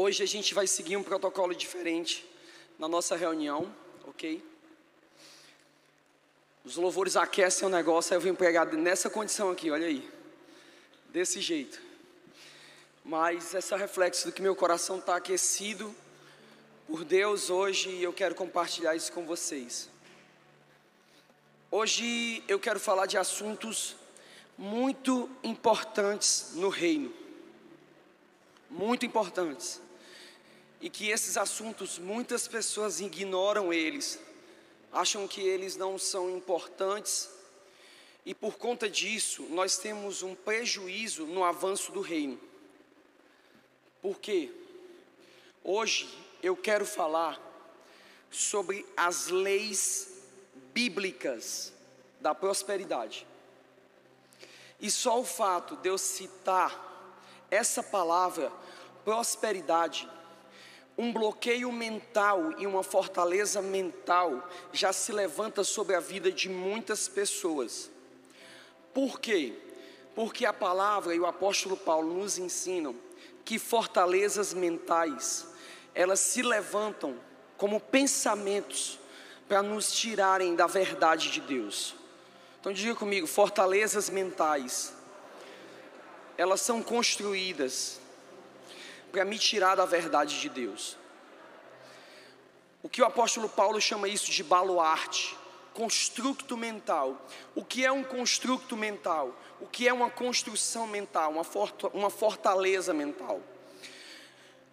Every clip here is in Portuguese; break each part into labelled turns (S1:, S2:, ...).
S1: Hoje a gente vai seguir um protocolo diferente na nossa reunião, ok? Os louvores aquecem o negócio, aí eu vim pregar nessa condição aqui, olha aí. Desse jeito. Mas essa é reflexo do que meu coração está aquecido por Deus hoje e eu quero compartilhar isso com vocês. Hoje eu quero falar de assuntos muito importantes no reino. Muito importantes. E que esses assuntos muitas pessoas ignoram eles, acham que eles não são importantes, e por conta disso nós temos um prejuízo no avanço do reino. Por quê? Hoje eu quero falar sobre as leis bíblicas da prosperidade. E só o fato de eu citar essa palavra, prosperidade, um bloqueio mental e uma fortaleza mental já se levanta sobre a vida de muitas pessoas. Por quê? Porque a palavra e o apóstolo Paulo nos ensinam que fortalezas mentais, elas se levantam como pensamentos para nos tirarem da verdade de Deus. Então diga comigo, fortalezas mentais, elas são construídas para me tirar da verdade de Deus. O que o apóstolo Paulo chama isso de baluarte, construto mental. O que é um construto mental? O que é uma construção mental, uma fortaleza mental?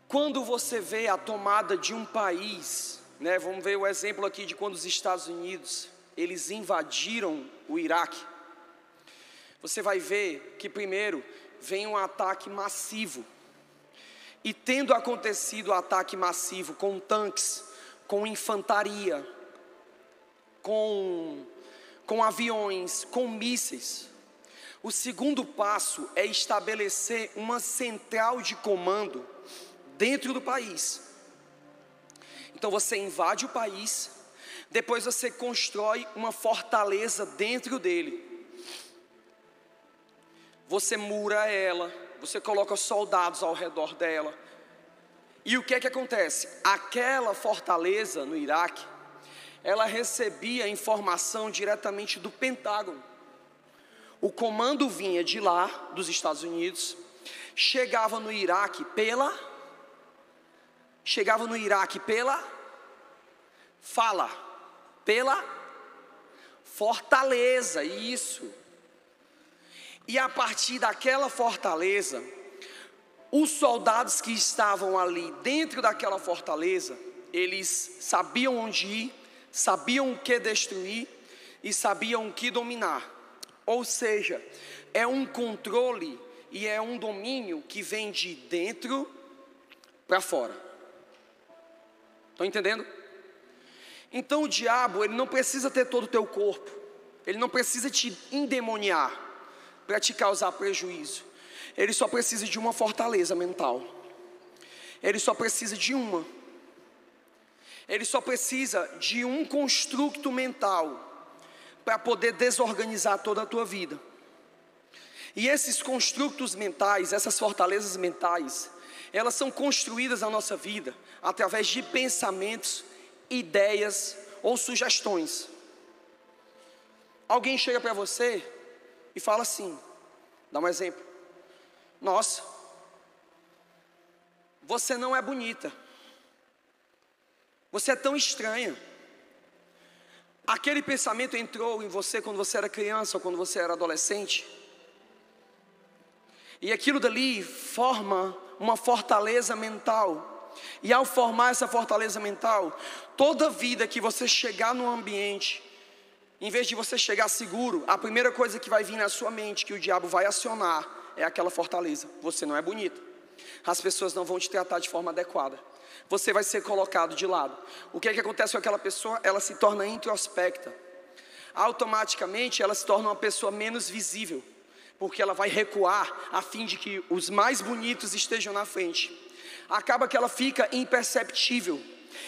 S1: Quando você vê a tomada de um país, né, vamos ver o exemplo aqui de quando os Estados Unidos eles invadiram o Iraque. Você vai ver que primeiro vem um ataque massivo. E tendo acontecido o ataque massivo com tanques, com infantaria, com, com aviões, com mísseis, o segundo passo é estabelecer uma central de comando dentro do país. Então você invade o país, depois você constrói uma fortaleza dentro dele. Você mura ela, você coloca soldados ao redor dela. E o que é que acontece? Aquela fortaleza no Iraque, ela recebia informação diretamente do Pentágono. O comando vinha de lá, dos Estados Unidos, chegava no Iraque pela chegava no Iraque pela fala, pela fortaleza, isso. E a partir daquela fortaleza, os soldados que estavam ali dentro daquela fortaleza, eles sabiam onde ir, sabiam o que destruir e sabiam o que dominar. Ou seja, é um controle e é um domínio que vem de dentro para fora. Estão entendendo? Então o diabo, ele não precisa ter todo o teu corpo. Ele não precisa te endemoniar para te causar prejuízo. Ele só precisa de uma fortaleza mental. Ele só precisa de uma. Ele só precisa de um construto mental para poder desorganizar toda a tua vida. E esses construtos mentais, essas fortalezas mentais, elas são construídas na nossa vida através de pensamentos, ideias ou sugestões. Alguém chega para você e fala assim: dá um exemplo. Nossa, você não é bonita. Você é tão estranha. Aquele pensamento entrou em você quando você era criança ou quando você era adolescente. E aquilo dali forma uma fortaleza mental. E ao formar essa fortaleza mental, toda vida que você chegar no ambiente, em vez de você chegar seguro, a primeira coisa que vai vir na sua mente, que o diabo vai acionar, é aquela fortaleza. Você não é bonita. As pessoas não vão te tratar de forma adequada. Você vai ser colocado de lado. O que é que acontece com aquela pessoa? Ela se torna introspecta. Automaticamente ela se torna uma pessoa menos visível porque ela vai recuar a fim de que os mais bonitos estejam na frente. Acaba que ela fica imperceptível.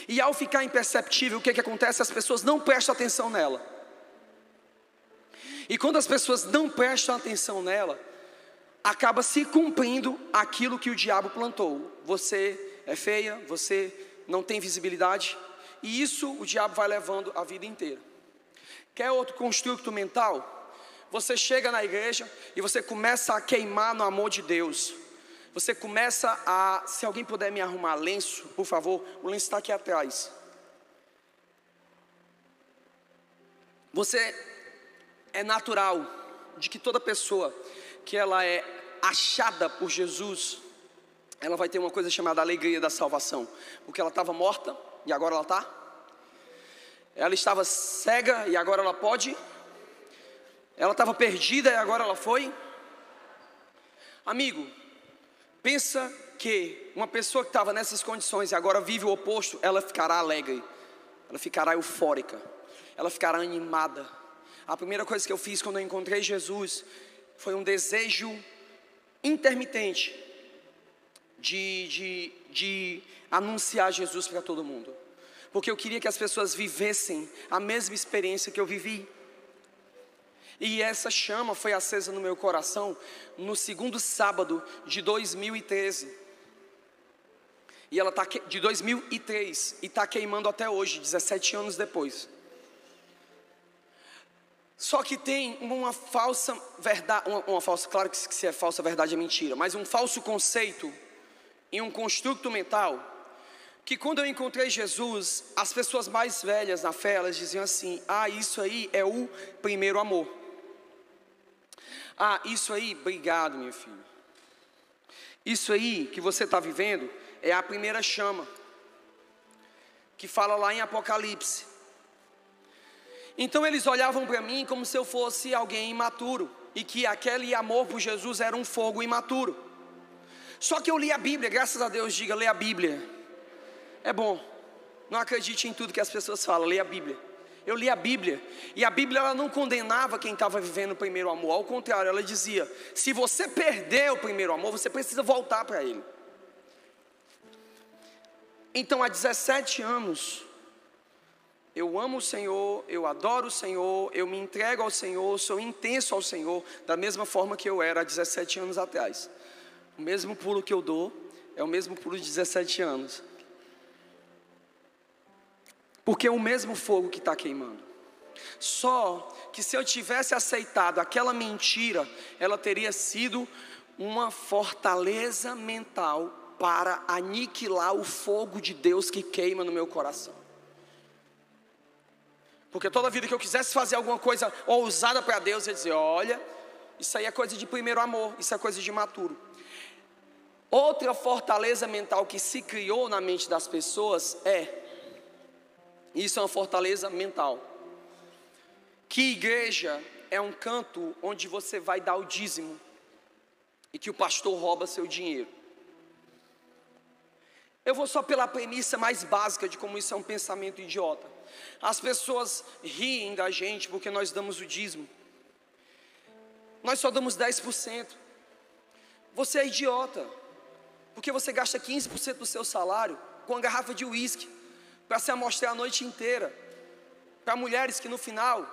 S1: E ao ficar imperceptível, o que, que acontece? As pessoas não prestam atenção nela. E quando as pessoas não prestam atenção nela, acaba se cumprindo aquilo que o diabo plantou. Você é feia, você não tem visibilidade, e isso o diabo vai levando a vida inteira. Quer outro construto mental? Você chega na igreja e você começa a queimar no amor de Deus. Você começa a, se alguém puder me arrumar lenço, por favor, o lenço está aqui atrás. Você é natural de que toda pessoa que ela é achada por Jesus, ela vai ter uma coisa chamada alegria da salvação, porque ela estava morta e agora ela está. Ela estava cega e agora ela pode. Ela estava perdida e agora ela foi. Amigo, pensa que uma pessoa que estava nessas condições e agora vive o oposto, ela ficará alegre, ela ficará eufórica, ela ficará animada. A primeira coisa que eu fiz quando eu encontrei Jesus foi um desejo intermitente de, de, de anunciar Jesus para todo mundo, porque eu queria que as pessoas vivessem a mesma experiência que eu vivi. E essa chama foi acesa no meu coração no segundo sábado de 2013. E ela está de 2003 e está queimando até hoje, 17 anos depois. Só que tem uma falsa verdade, uma, uma falsa, claro que se é falsa verdade é mentira, mas um falso conceito em um construto mental que quando eu encontrei Jesus, as pessoas mais velhas na fé, elas diziam assim: "Ah, isso aí é o primeiro amor". Ah, isso aí, obrigado, minha filha. Isso aí que você está vivendo é a primeira chama, que fala lá em Apocalipse. Então eles olhavam para mim como se eu fosse alguém imaturo e que aquele amor por Jesus era um fogo imaturo. Só que eu li a Bíblia, graças a Deus, diga, lê a Bíblia. É bom. Não acredite em tudo que as pessoas falam, lê a Bíblia. Eu li a Bíblia e a Bíblia ela não condenava quem estava vivendo o primeiro amor, ao contrário, ela dizia: se você perder o primeiro amor, você precisa voltar para ele. Então, há 17 anos, eu amo o Senhor, eu adoro o Senhor, eu me entrego ao Senhor, sou intenso ao Senhor, da mesma forma que eu era há 17 anos atrás. O mesmo pulo que eu dou é o mesmo pulo de 17 anos. Porque é o mesmo fogo que está queimando. Só que se eu tivesse aceitado aquela mentira, ela teria sido uma fortaleza mental para aniquilar o fogo de Deus que queima no meu coração. Porque toda vida que eu quisesse fazer alguma coisa ousada para Deus, eu ia dizer: olha, isso aí é coisa de primeiro amor, isso é coisa de maturo. Outra fortaleza mental que se criou na mente das pessoas é isso é uma fortaleza mental. Que igreja é um canto onde você vai dar o dízimo e que o pastor rouba seu dinheiro. Eu vou só pela premissa mais básica de como isso é um pensamento idiota. As pessoas riem da gente porque nós damos o dízimo. Nós só damos 10%. Você é idiota, porque você gasta 15% do seu salário com uma garrafa de uísque para se amostrar a noite inteira, para mulheres que no final,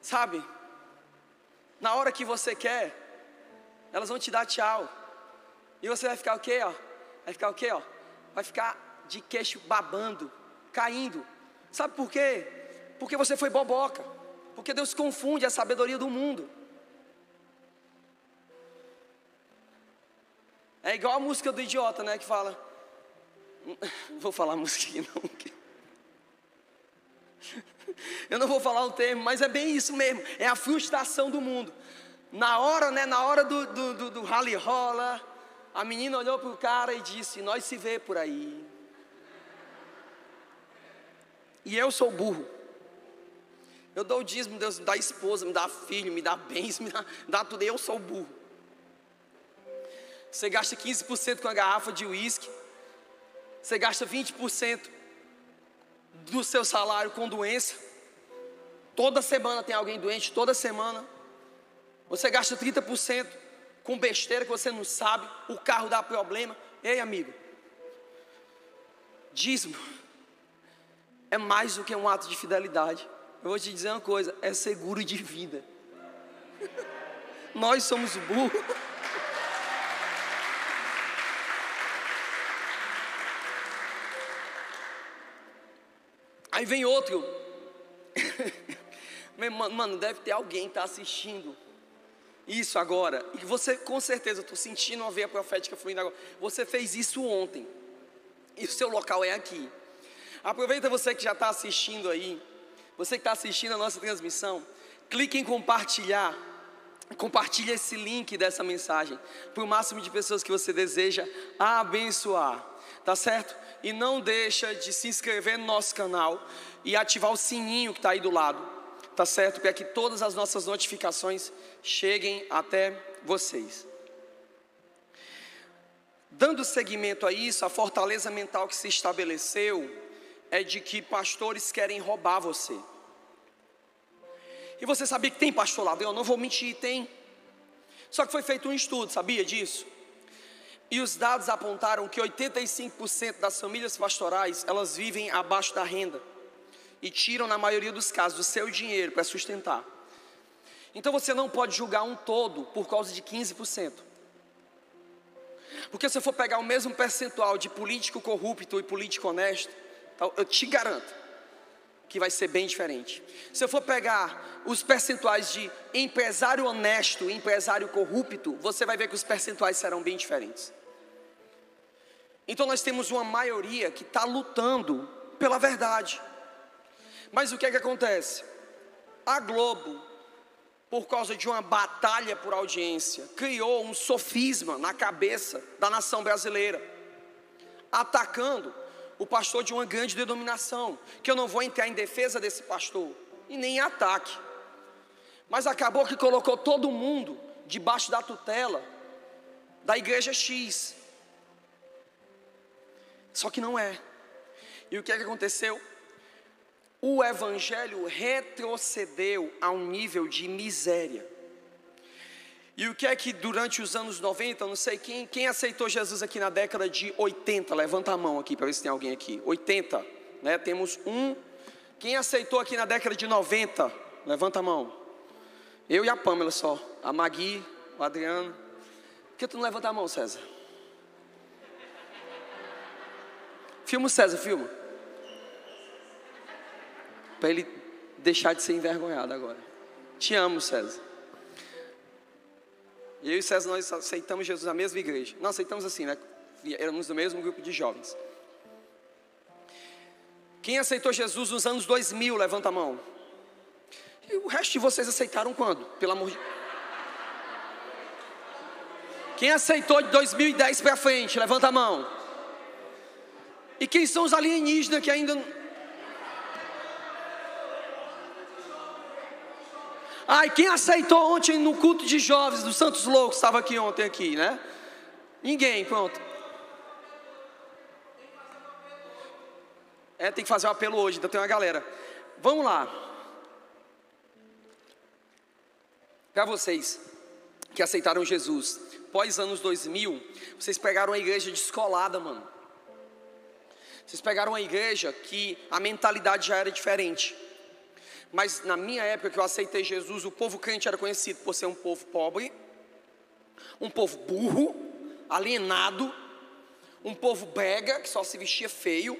S1: sabe, na hora que você quer, elas vão te dar tchau, e você vai ficar o quê, ó? Vai ficar o quê, ó? Vai ficar de queixo babando, caindo. Sabe por quê? Porque você foi boboca. Porque Deus confunde a sabedoria do mundo. É igual a música do idiota, né? Que fala: Vou falar música aqui não. Eu não vou falar o termo, mas é bem isso mesmo. É a frustração do mundo. Na hora, né? Na hora do, do, do, do rally rola, a menina olhou para o cara e disse: Nós se vê por aí. E eu sou burro. Eu dou o dízimo, Deus me dá esposa, me dá filho, me dá bens, me dá, dá tudo. Eu sou burro. Você gasta 15% com a garrafa de uísque. Você gasta 20% do seu salário com doença. Toda semana tem alguém doente, toda semana. Você gasta 30% com besteira que você não sabe, o carro dá problema. Ei, amigo, dízimo é mais do que um ato de fidelidade. Eu vou te dizer uma coisa: é seguro de vida. Nós somos burros. Aí vem outro. Mano, deve ter alguém que está assistindo isso agora. E você, com certeza, estou sentindo uma veia profética fluindo agora. Você fez isso ontem. E o seu local é aqui. Aproveita você que já está assistindo aí. Você que está assistindo a nossa transmissão. Clique em compartilhar. Compartilhe esse link dessa mensagem para o máximo de pessoas que você deseja abençoar, tá certo? E não deixa de se inscrever no nosso canal e ativar o sininho que está aí do lado, tá certo? Para que todas as nossas notificações cheguem até vocês. Dando seguimento a isso, a fortaleza mental que se estabeleceu é de que pastores querem roubar você. E você sabia que tem pastor? Eu não vou mentir, tem. Só que foi feito um estudo, sabia disso? E os dados apontaram que 85% das famílias pastorais, elas vivem abaixo da renda. E tiram, na maioria dos casos, o seu dinheiro para sustentar. Então você não pode julgar um todo por causa de 15%. Porque se eu for pegar o mesmo percentual de político corrupto e político honesto, eu te garanto, que vai ser bem diferente. Se eu for pegar os percentuais de empresário honesto e empresário corrupto, você vai ver que os percentuais serão bem diferentes. Então nós temos uma maioria que está lutando pela verdade. Mas o que é que acontece? A Globo, por causa de uma batalha por audiência, criou um sofisma na cabeça da nação brasileira, atacando o pastor de uma grande denominação, que eu não vou entrar em defesa desse pastor e nem em ataque. Mas acabou que colocou todo mundo debaixo da tutela da igreja X. Só que não é. E o que é que aconteceu? O evangelho retrocedeu a um nível de miséria. E o que é que durante os anos 90, não sei quem, quem aceitou Jesus aqui na década de 80, levanta a mão aqui para ver se tem alguém aqui. 80, né? Temos um. Quem aceitou aqui na década de 90? Levanta a mão. Eu e a Pamela só. A Magui, o Adriano. Por que tu não levanta a mão, César? Filma César, filma. Para ele deixar de ser envergonhado agora. Te amo, César. E eu e César, nós aceitamos Jesus na mesma igreja. Não aceitamos assim, né? Éramos do mesmo grupo de jovens. Quem aceitou Jesus nos anos 2000, levanta a mão. E o resto de vocês aceitaram quando? Pelo amor de Quem aceitou de 2010 para frente, levanta a mão. E quem são os alienígenas que ainda Ai, quem aceitou ontem no culto de jovens dos Santos Loucos estava aqui ontem aqui, né? Ninguém, pronto. É, tem que fazer um apelo hoje, ainda tem uma galera. Vamos lá. Para vocês que aceitaram Jesus, pós anos 2000, vocês pegaram a igreja descolada, mano. Vocês pegaram a igreja que a mentalidade já era diferente. Mas na minha época que eu aceitei Jesus, o povo crente era conhecido por ser um povo pobre, um povo burro, alienado, um povo brega, que só se vestia feio,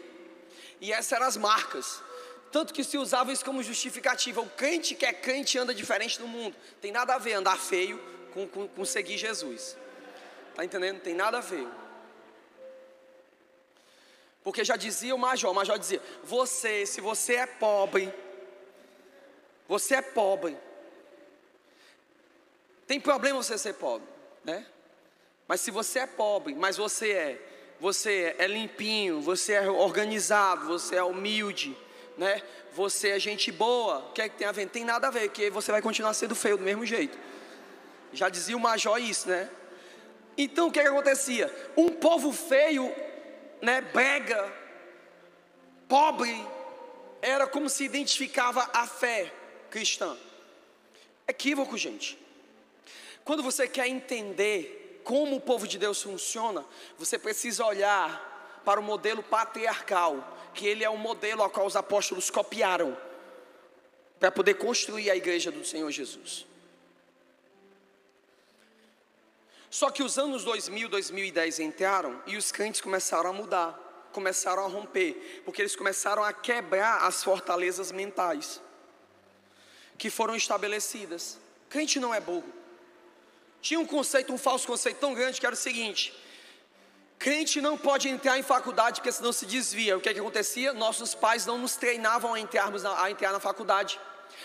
S1: e essas eram as marcas. Tanto que se usava isso como justificativa. O crente que é crente anda diferente no mundo. Tem nada a ver andar feio com, com, com seguir Jesus. Está entendendo? Tem nada a ver. Porque já dizia o Major, o Major dizia: Você, se você é pobre, você é pobre. Tem problema você ser pobre, né? Mas se você é pobre, mas você é, você é limpinho, você é organizado, você é humilde, né? Você é gente boa, o que é que tem a ver? Tem nada a ver, porque você vai continuar sendo feio do mesmo jeito. Já dizia o Major isso, né? Então o que, é que acontecia? Um povo feio, né, brega, pobre, era como se identificava a fé cristã. Equívoco, gente. Quando você quer entender como o povo de Deus funciona, você precisa olhar para o modelo patriarcal, que ele é o modelo ao qual os apóstolos copiaram para poder construir a igreja do Senhor Jesus. Só que os anos 2000, 2010 entraram e os crentes começaram a mudar começaram a romper, porque eles começaram a quebrar as fortalezas mentais que foram estabelecidas. Crente não é burro. Tinha um conceito, um falso conceito tão grande que era o seguinte: crente não pode entrar em faculdade porque senão se desvia. O que, é que acontecia? Nossos pais não nos treinavam a, entrarmos na, a entrar na faculdade.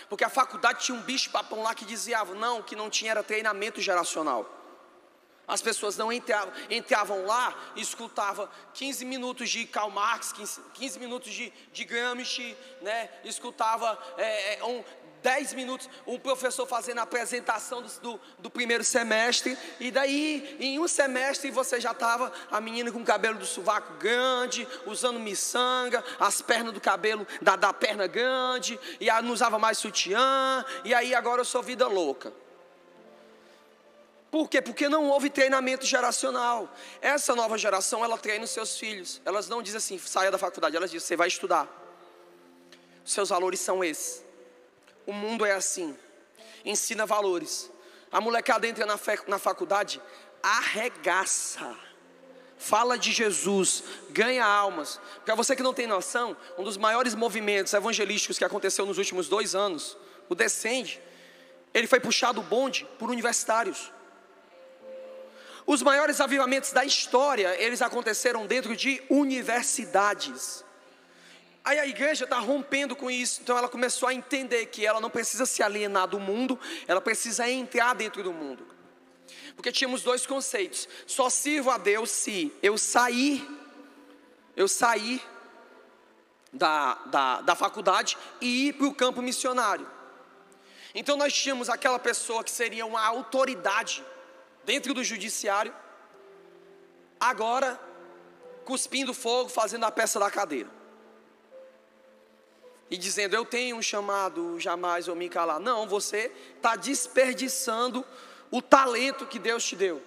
S1: Porque a faculdade tinha um bicho papão lá que dizia, não, que não tinha era treinamento geracional. As pessoas não entravam, entravam lá e escutavam 15 minutos de Karl Marx, 15, 15 minutos de, de Gramsci, né? escutava é, é um, 10 minutos, um professor fazendo a apresentação do, do, do, primeiro semestre, e daí, em um semestre, você já estava, a menina com o cabelo do sovaco grande, usando miçanga, as pernas do cabelo, da, da perna grande, e não usava mais sutiã, e aí agora eu sou vida louca. Por quê? Porque não houve treinamento geracional. Essa nova geração, ela treina os seus filhos. Elas não dizem assim, saia da faculdade. Elas dizem, você vai estudar. Seus valores são esses. O mundo é assim. Ensina valores. A molecada entra na, na faculdade, arregaça. Fala de Jesus, ganha almas. Para você que não tem noção, um dos maiores movimentos evangelísticos que aconteceu nos últimos dois anos, o Descende, ele foi puxado bonde por universitários. Os maiores avivamentos da história, eles aconteceram dentro de universidades. Aí a igreja está rompendo com isso, então ela começou a entender que ela não precisa se alienar do mundo, ela precisa entrar dentro do mundo. Porque tínhamos dois conceitos: só sirvo a Deus se eu sair, eu sair da, da, da faculdade e ir para o campo missionário. Então nós tínhamos aquela pessoa que seria uma autoridade dentro do judiciário, agora cuspindo fogo, fazendo a peça da cadeira e dizendo eu tenho um chamado, jamais vou me calar. Não, você está desperdiçando o talento que Deus te deu.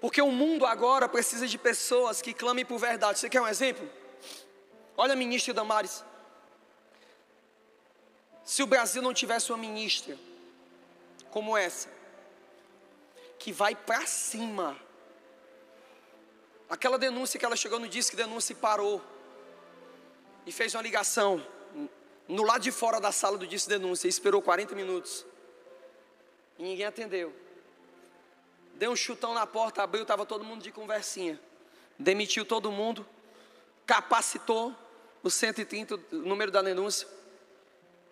S1: Porque o mundo agora precisa de pessoas que clamem por verdade. Você quer um exemplo? Olha a ministra Damares. Se o Brasil não tivesse uma ministra como essa, que vai para cima Aquela denúncia que ela chegou no disco, denúncia e parou. E fez uma ligação no lado de fora da sala do disco denúncia. E esperou 40 minutos. E ninguém atendeu. Deu um chutão na porta, abriu, estava todo mundo de conversinha. Demitiu todo mundo. Capacitou o 130, o número da denúncia.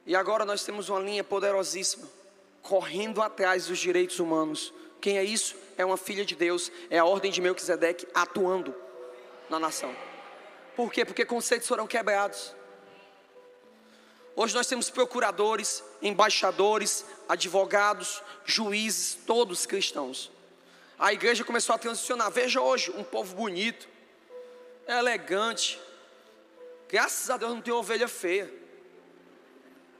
S1: E agora nós temos uma linha poderosíssima. Correndo atrás dos direitos humanos. Quem é isso? é uma filha de Deus, é a ordem de Melquisedeque atuando na nação. Por quê? Porque conceitos foram quebrados. Hoje nós temos procuradores, embaixadores, advogados, juízes, todos cristãos. A igreja começou a transicionar. Veja hoje, um povo bonito, elegante. Graças a Deus não tem ovelha feia.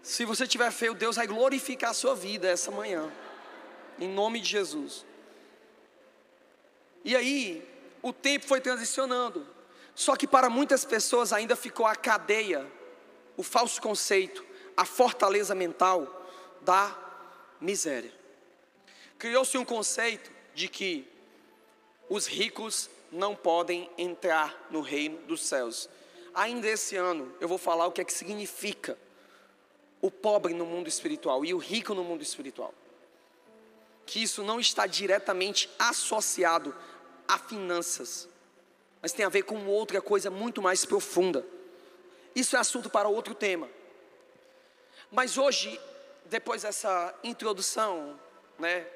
S1: Se você tiver feio, Deus vai glorificar a sua vida essa manhã. Em nome de Jesus. E aí, o tempo foi transicionando. Só que para muitas pessoas ainda ficou a cadeia, o falso conceito, a fortaleza mental da miséria. Criou-se um conceito de que os ricos não podem entrar no reino dos céus. Ainda esse ano eu vou falar o que é que significa o pobre no mundo espiritual e o rico no mundo espiritual. Que isso não está diretamente associado a finanças, mas tem a ver com outra coisa muito mais profunda. Isso é assunto para outro tema. Mas hoje, depois dessa introdução, né,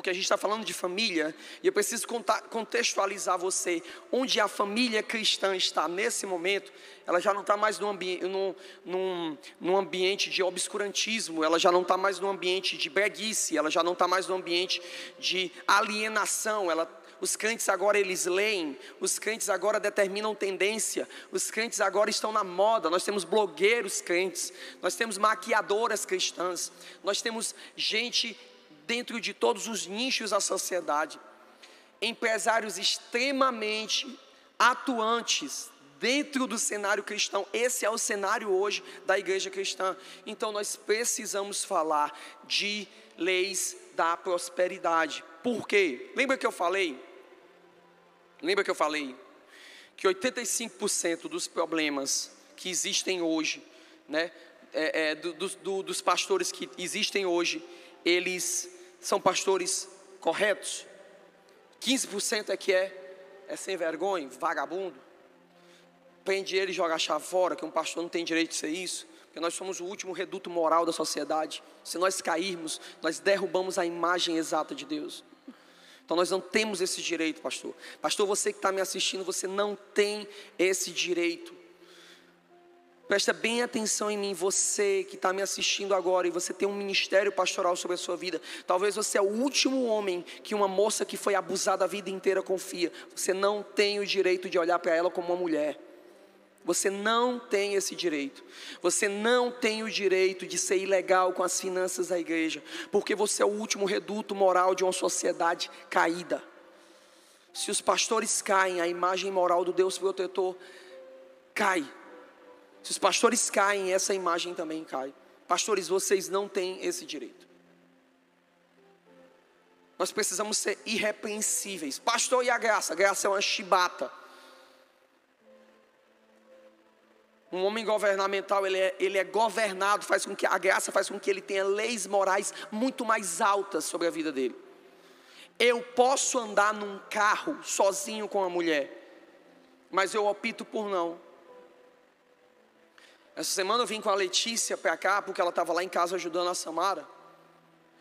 S1: porque a gente está falando de família, e eu preciso contextualizar você, onde a família cristã está nesse momento, ela já não está mais num, ambi num, num, num, ambiente de obscurantismo, ela já não está mais num ambiente de breguice, ela já não está mais num ambiente de alienação, ela os crentes agora eles leem, os crentes agora determinam tendência, os crentes agora estão na moda. Nós temos blogueiros crentes, nós temos maquiadoras cristãs, nós temos gente dentro de todos os nichos da sociedade, empresários extremamente atuantes dentro do cenário cristão. Esse é o cenário hoje da igreja cristã. Então nós precisamos falar de leis da prosperidade. Por quê? Lembra que eu falei Lembra que eu falei que 85% dos problemas que existem hoje, né, é, é, do, do, dos pastores que existem hoje, eles são pastores corretos? 15% é que é, é sem vergonha, vagabundo. Prende ele e joga a chave fora, que um pastor não tem direito de ser isso. Porque nós somos o último reduto moral da sociedade. Se nós cairmos, nós derrubamos a imagem exata de Deus. Então nós não temos esse direito, pastor. Pastor, você que está me assistindo, você não tem esse direito. Presta bem atenção em mim, você que está me assistindo agora e você tem um ministério pastoral sobre a sua vida. Talvez você é o último homem que uma moça que foi abusada a vida inteira confia. Você não tem o direito de olhar para ela como uma mulher. Você não tem esse direito. Você não tem o direito de ser ilegal com as finanças da igreja, porque você é o último reduto moral de uma sociedade caída. Se os pastores caem, a imagem moral do Deus protetor cai. Se os pastores caem, essa imagem também cai. Pastores, vocês não têm esse direito. Nós precisamos ser irrepreensíveis. Pastor, e a graça? A graça é uma chibata. Um homem governamental, ele é, ele é governado, faz com que a graça faz com que ele tenha leis morais muito mais altas sobre a vida dele. Eu posso andar num carro sozinho com a mulher, mas eu opto por não. Essa semana eu vim com a Letícia para cá, porque ela estava lá em casa ajudando a Samara.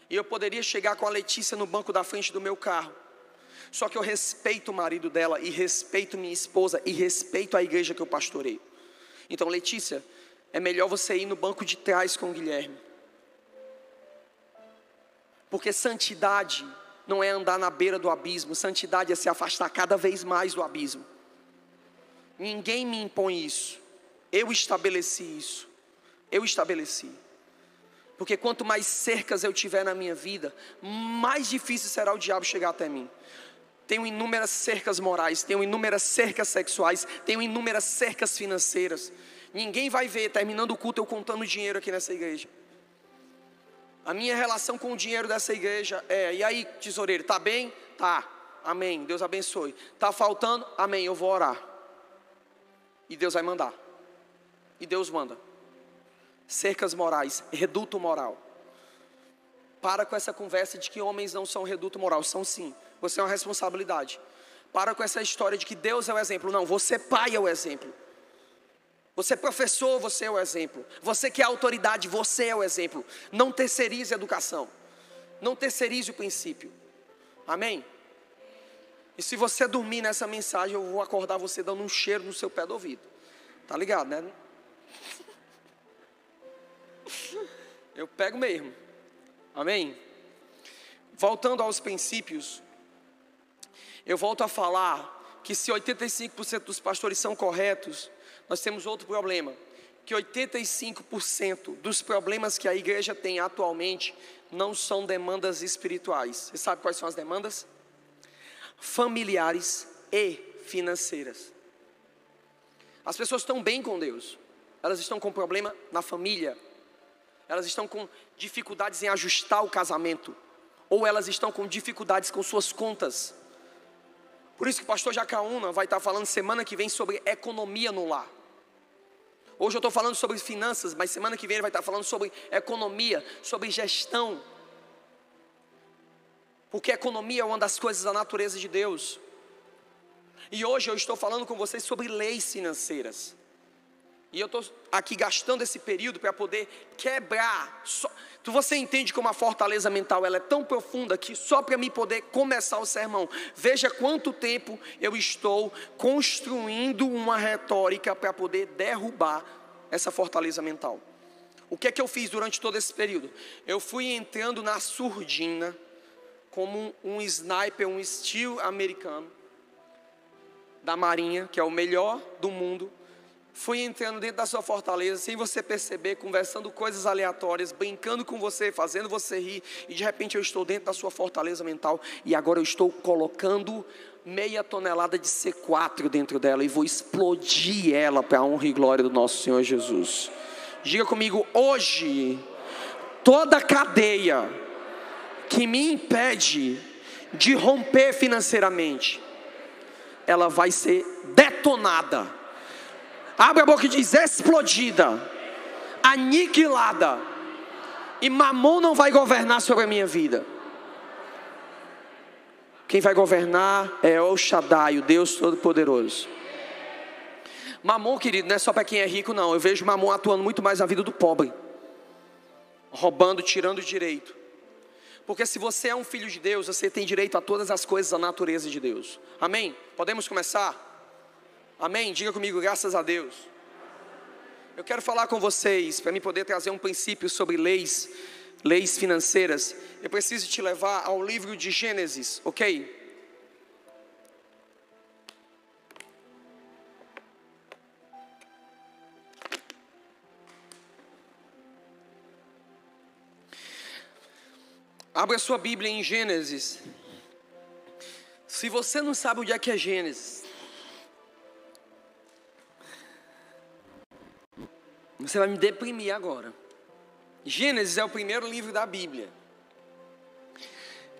S1: E eu poderia chegar com a Letícia no banco da frente do meu carro. Só que eu respeito o marido dela, e respeito minha esposa, e respeito a igreja que eu pastorei. Então, Letícia, é melhor você ir no banco de trás com o Guilherme. Porque santidade não é andar na beira do abismo, santidade é se afastar cada vez mais do abismo. Ninguém me impõe isso. Eu estabeleci isso. Eu estabeleci. Porque quanto mais cercas eu tiver na minha vida, mais difícil será o diabo chegar até mim. Tenho inúmeras cercas morais, tenho inúmeras cercas sexuais, tenho inúmeras cercas financeiras. Ninguém vai ver, terminando o culto, eu contando dinheiro aqui nessa igreja. A minha relação com o dinheiro dessa igreja é: e aí, tesoureiro, tá bem? Tá, amém, Deus abençoe. Tá faltando? Amém, eu vou orar. E Deus vai mandar e Deus manda. Cercas morais, reduto moral. Para com essa conversa de que homens não são reduto moral, são sim. Você é uma responsabilidade. Para com essa história de que Deus é o exemplo. Não, você pai é o exemplo. Você é professor, você é o exemplo. Você que é autoridade, você é o exemplo. Não terceirize a educação. Não terceirize o princípio. Amém? E se você dormir nessa mensagem, eu vou acordar você dando um cheiro no seu pé do ouvido. Tá ligado, né? Eu pego mesmo. Amém? Voltando aos princípios, eu volto a falar que se 85% dos pastores são corretos, nós temos outro problema, que 85% dos problemas que a igreja tem atualmente não são demandas espirituais. Você sabe quais são as demandas? Familiares e financeiras. As pessoas estão bem com Deus, elas estão com problema na família, elas estão com dificuldades em ajustar o casamento, ou elas estão com dificuldades com suas contas. Por isso que o pastor Jacaúna vai estar falando semana que vem sobre economia no lar. Hoje eu estou falando sobre finanças, mas semana que vem ele vai estar falando sobre economia, sobre gestão. Porque economia é uma das coisas da natureza de Deus. E hoje eu estou falando com vocês sobre leis financeiras. E eu estou aqui gastando esse período para poder quebrar. Só, tu você entende como a fortaleza mental ela é tão profunda que só para me poder começar o sermão, veja quanto tempo eu estou construindo uma retórica para poder derrubar essa fortaleza mental. O que é que eu fiz durante todo esse período? Eu fui entrando na surdina como um sniper, um estilo americano da Marinha, que é o melhor do mundo, fui entrando dentro da sua fortaleza sem você perceber, conversando coisas aleatórias, brincando com você, fazendo você rir, e de repente eu estou dentro da sua fortaleza mental e agora eu estou colocando meia tonelada de C4 dentro dela e vou explodir ela para a honra e glória do nosso Senhor Jesus. Diga comigo, hoje, toda cadeia que me impede de romper financeiramente, ela vai ser detonada. Abre a boca e diz: explodida, aniquilada. E mamon não vai governar sobre a minha vida. Quem vai governar é o Shaddai, o Deus Todo-Poderoso. Mamon, querido, não é só para quem é rico, não. Eu vejo mamon atuando muito mais na vida do pobre, roubando, tirando direito. Porque se você é um filho de Deus, você tem direito a todas as coisas da natureza de Deus. Amém? Podemos começar? Amém? Diga comigo, graças a Deus. Eu quero falar com vocês, para mim poder trazer um princípio sobre leis, leis financeiras. Eu preciso te levar ao livro de Gênesis, ok? Abra sua Bíblia em Gênesis. Se você não sabe onde é que é Gênesis, você vai me deprimir agora. Gênesis é o primeiro livro da Bíblia.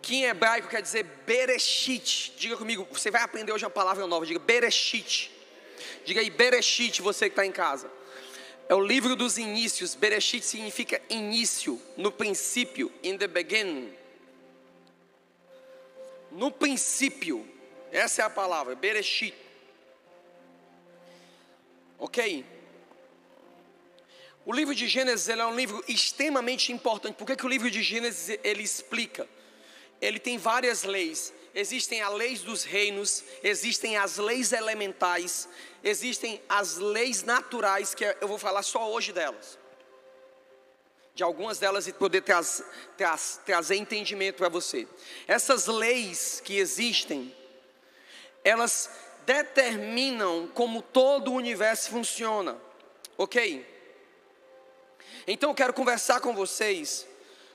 S1: Que em hebraico quer dizer Bereshit. Diga comigo, você vai aprender hoje uma palavra nova. Diga Bereshit. Diga aí Bereshit, você que está em casa. É o livro dos inícios. Bereshit significa início, no princípio, in the beginning. No princípio, essa é a palavra, Bereshit. Ok? O livro de Gênesis é um livro extremamente importante. Por que, que o livro de Gênesis ele explica? Ele tem várias leis. Existem as leis dos reinos, existem as leis elementais, existem as leis naturais, que eu vou falar só hoje delas. De algumas delas e poder traz, traz, trazer entendimento para você. Essas leis que existem, elas determinam como todo o universo funciona, ok? Então eu quero conversar com vocês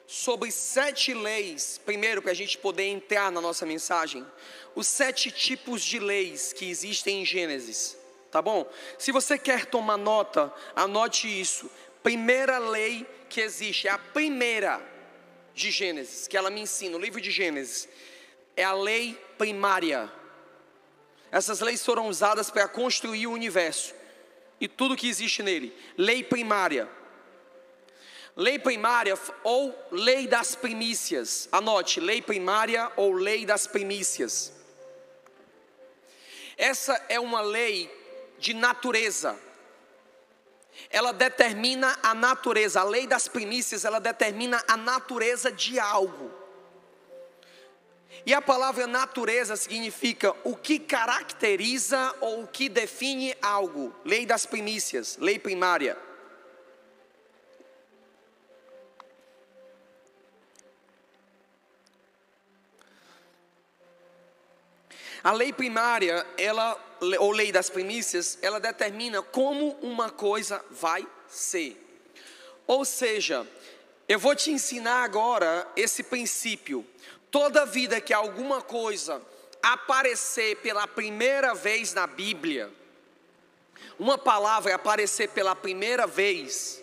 S1: sobre sete leis, primeiro para a gente poder entrar na nossa mensagem, os sete tipos de leis que existem em Gênesis, tá bom? Se você quer tomar nota, anote isso. Primeira lei que existe, é a primeira de Gênesis, que ela me ensina, o livro de Gênesis, é a lei primária. Essas leis foram usadas para construir o universo e tudo que existe nele. Lei primária. Lei primária ou lei das primícias. Anote, lei primária ou lei das primícias. Essa é uma lei de natureza. Ela determina a natureza. A lei das primícias, ela determina a natureza de algo. E a palavra natureza significa o que caracteriza ou o que define algo. Lei das primícias, lei primária. A lei primária, ela, ou lei das primícias, ela determina como uma coisa vai ser. Ou seja, eu vou te ensinar agora esse princípio. Toda vida que alguma coisa aparecer pela primeira vez na Bíblia, uma palavra aparecer pela primeira vez,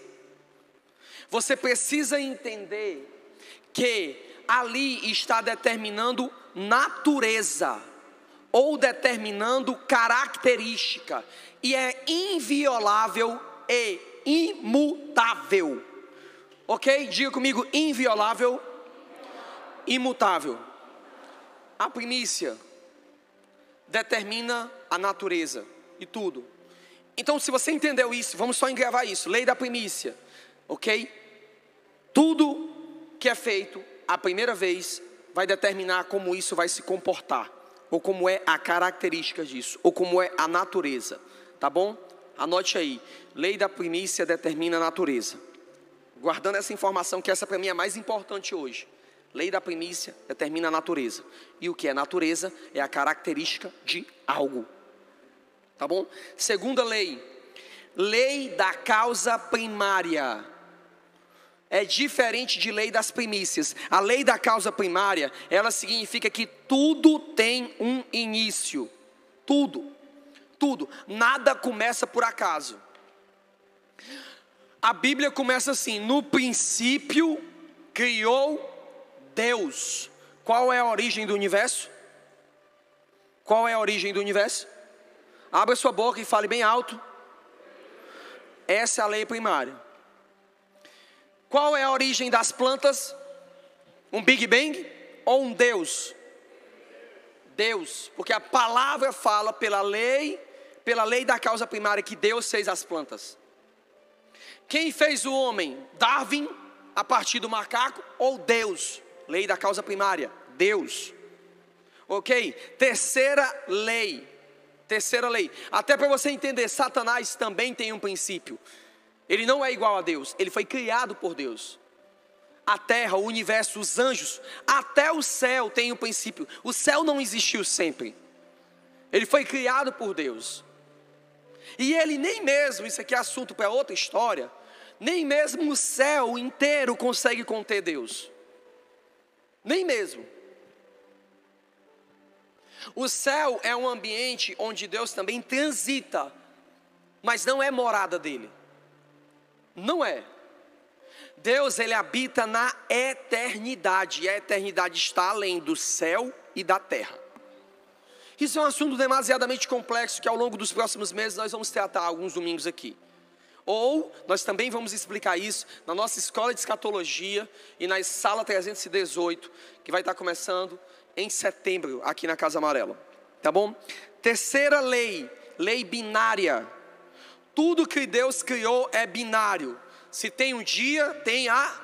S1: você precisa entender que ali está determinando natureza ou determinando característica, e é inviolável e imutável. Ok? Diga comigo: inviolável, imutável. A primícia determina a natureza e tudo. Então, se você entendeu isso, vamos só engravar isso: lei da primícia, ok? Tudo que é feito a primeira vez vai determinar como isso vai se comportar ou como é a característica disso, ou como é a natureza, tá bom? Anote aí, lei da primícia determina a natureza. Guardando essa informação, que essa para mim é mais importante hoje. Lei da primícia determina a natureza. E o que é natureza é a característica de algo. Tá bom? Segunda lei, lei da causa primária é diferente de lei das primícias. A lei da causa primária, ela significa que tudo tem um início. Tudo. Tudo. Nada começa por acaso. A Bíblia começa assim: no princípio criou Deus. Qual é a origem do universo? Qual é a origem do universo? Abra sua boca e fale bem alto. Essa é a lei primária. Qual é a origem das plantas? Um Big Bang ou um Deus? Deus, porque a palavra fala pela lei, pela lei da causa primária que Deus fez as plantas. Quem fez o homem? Darwin, a partir do macaco, ou Deus? Lei da causa primária, Deus. Ok? Terceira lei. Terceira lei. Até para você entender, Satanás também tem um princípio. Ele não é igual a Deus, ele foi criado por Deus a terra, o universo, os anjos, até o céu tem um princípio. O céu não existiu sempre. Ele foi criado por Deus. E ele nem mesmo, isso aqui é assunto para outra história, nem mesmo o céu inteiro consegue conter Deus. Nem mesmo. O céu é um ambiente onde Deus também transita, mas não é morada dele. Não é. Deus ele habita na eternidade, e a eternidade está além do céu e da terra. Isso é um assunto demasiadamente complexo que ao longo dos próximos meses nós vamos tratar alguns domingos aqui. Ou nós também vamos explicar isso na nossa escola de escatologia e na sala 318, que vai estar começando em setembro aqui na Casa Amarela. Tá bom? Terceira lei, lei binária. Tudo que Deus criou é binário. Se tem um dia, tem a.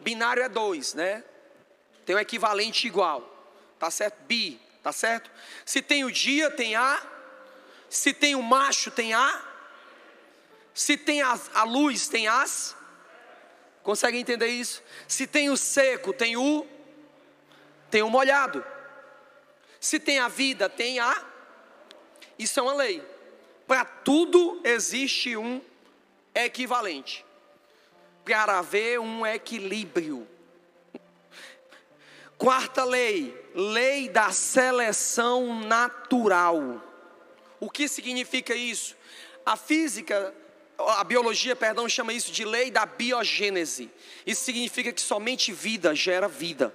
S1: Binário é dois, né? Tem um equivalente igual. Tá certo? Bi, tá certo? Se tem o dia, tem a. Se tem o macho, tem a. Se tem a, a luz, tem as. Consegue entender isso? Se tem o seco, tem o. Tem o molhado. Se tem a vida, tem a. Isso é uma lei. Para tudo existe um equivalente para haver um equilíbrio. Quarta lei, lei da seleção natural. O que significa isso? A física, a biologia, perdão, chama isso de lei da biogênese. Isso significa que somente vida gera vida.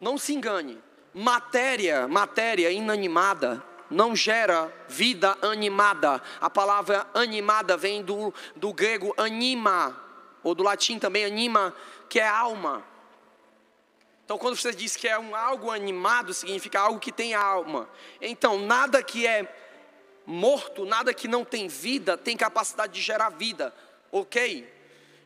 S1: Não se engane. Matéria, matéria inanimada, não gera vida animada. A palavra animada vem do, do grego anima, ou do latim também anima, que é alma. Então, quando você diz que é um algo animado, significa algo que tem alma. Então, nada que é morto, nada que não tem vida, tem capacidade de gerar vida, ok?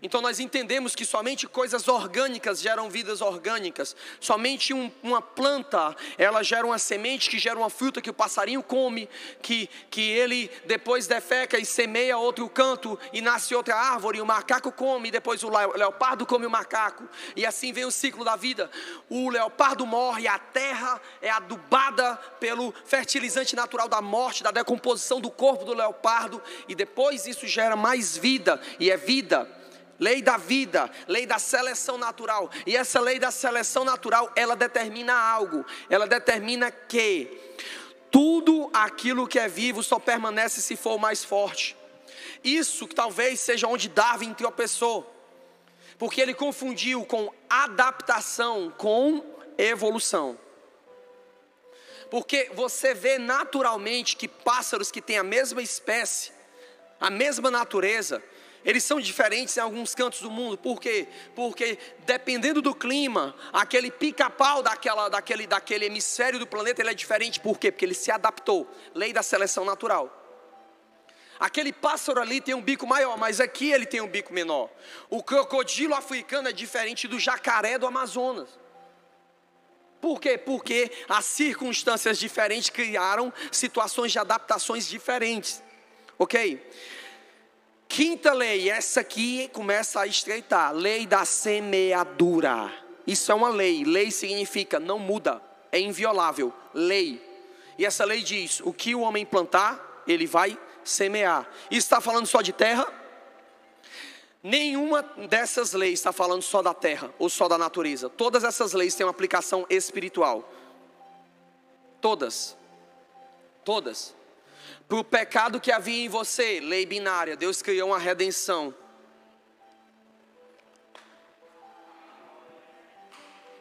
S1: Então nós entendemos que somente coisas orgânicas geram vidas orgânicas. Somente um, uma planta, ela gera uma semente que gera uma fruta que o passarinho come, que, que ele depois defeca e semeia outro canto e nasce outra árvore, o macaco come, e depois o leopardo come o macaco. E assim vem o ciclo da vida. O leopardo morre, a terra é adubada pelo fertilizante natural da morte, da decomposição do corpo do leopardo, e depois isso gera mais vida, e é vida lei da vida, lei da seleção natural. E essa lei da seleção natural, ela determina algo. Ela determina que tudo aquilo que é vivo só permanece se for mais forte. Isso que talvez seja onde Darwin tropeçou. Porque ele confundiu com adaptação com evolução. Porque você vê naturalmente que pássaros que têm a mesma espécie, a mesma natureza, eles são diferentes em alguns cantos do mundo. Por quê? Porque dependendo do clima, aquele pica-pau daquela, daquele, daquele hemisfério do planeta ele é diferente. Por quê? Porque ele se adaptou. Lei da seleção natural. Aquele pássaro ali tem um bico maior, mas aqui ele tem um bico menor. O crocodilo africano é diferente do jacaré do Amazonas. Por quê? Porque as circunstâncias diferentes criaram situações de adaptações diferentes. Ok? Quinta lei, essa aqui começa a estreitar: lei da semeadura. Isso é uma lei. Lei significa não muda, é inviolável. Lei. E essa lei diz: o que o homem plantar, ele vai semear. Isso está falando só de terra? Nenhuma dessas leis está falando só da terra ou só da natureza. Todas essas leis têm uma aplicação espiritual. Todas. Todas para o pecado que havia em você, lei binária, Deus criou uma redenção.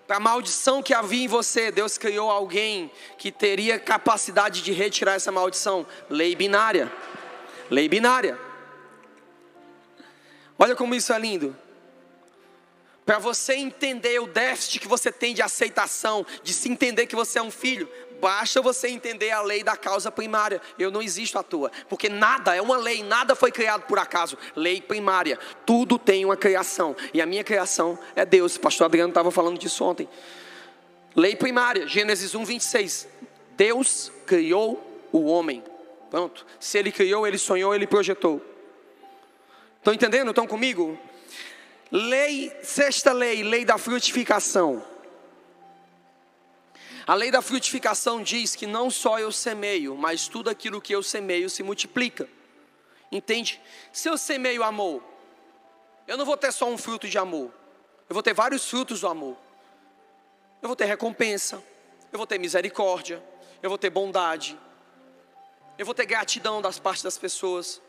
S1: Para a maldição que havia em você, Deus criou alguém que teria capacidade de retirar essa maldição. Lei binária. Lei binária. Olha como isso é lindo. Para você entender o déficit que você tem de aceitação, de se entender que você é um filho, basta você entender a lei da causa primária. Eu não existo à toa, porque nada é uma lei, nada foi criado por acaso. Lei primária, tudo tem uma criação, e a minha criação é Deus. O pastor Adriano estava falando disso ontem. Lei primária, Gênesis 1, 26. Deus criou o homem. Pronto. Se ele criou, ele sonhou, ele projetou. Estão entendendo? Estão comigo? Lei, sexta lei, lei da frutificação. A lei da frutificação diz que não só eu semeio, mas tudo aquilo que eu semeio se multiplica. Entende? Se eu semeio amor, eu não vou ter só um fruto de amor. Eu vou ter vários frutos do amor. Eu vou ter recompensa, eu vou ter misericórdia, eu vou ter bondade, eu vou ter gratidão das partes das pessoas.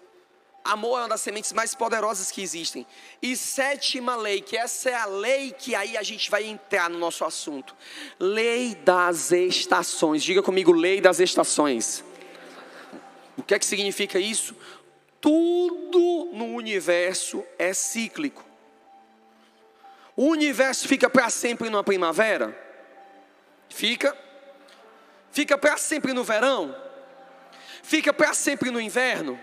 S1: Amor é uma das sementes mais poderosas que existem. E sétima lei, que essa é a lei que aí a gente vai entrar no nosso assunto. Lei das estações. Diga comigo, lei das estações. O que é que significa isso? Tudo no universo é cíclico. O universo fica para sempre na primavera? Fica. Fica para sempre no verão? Fica para sempre no inverno?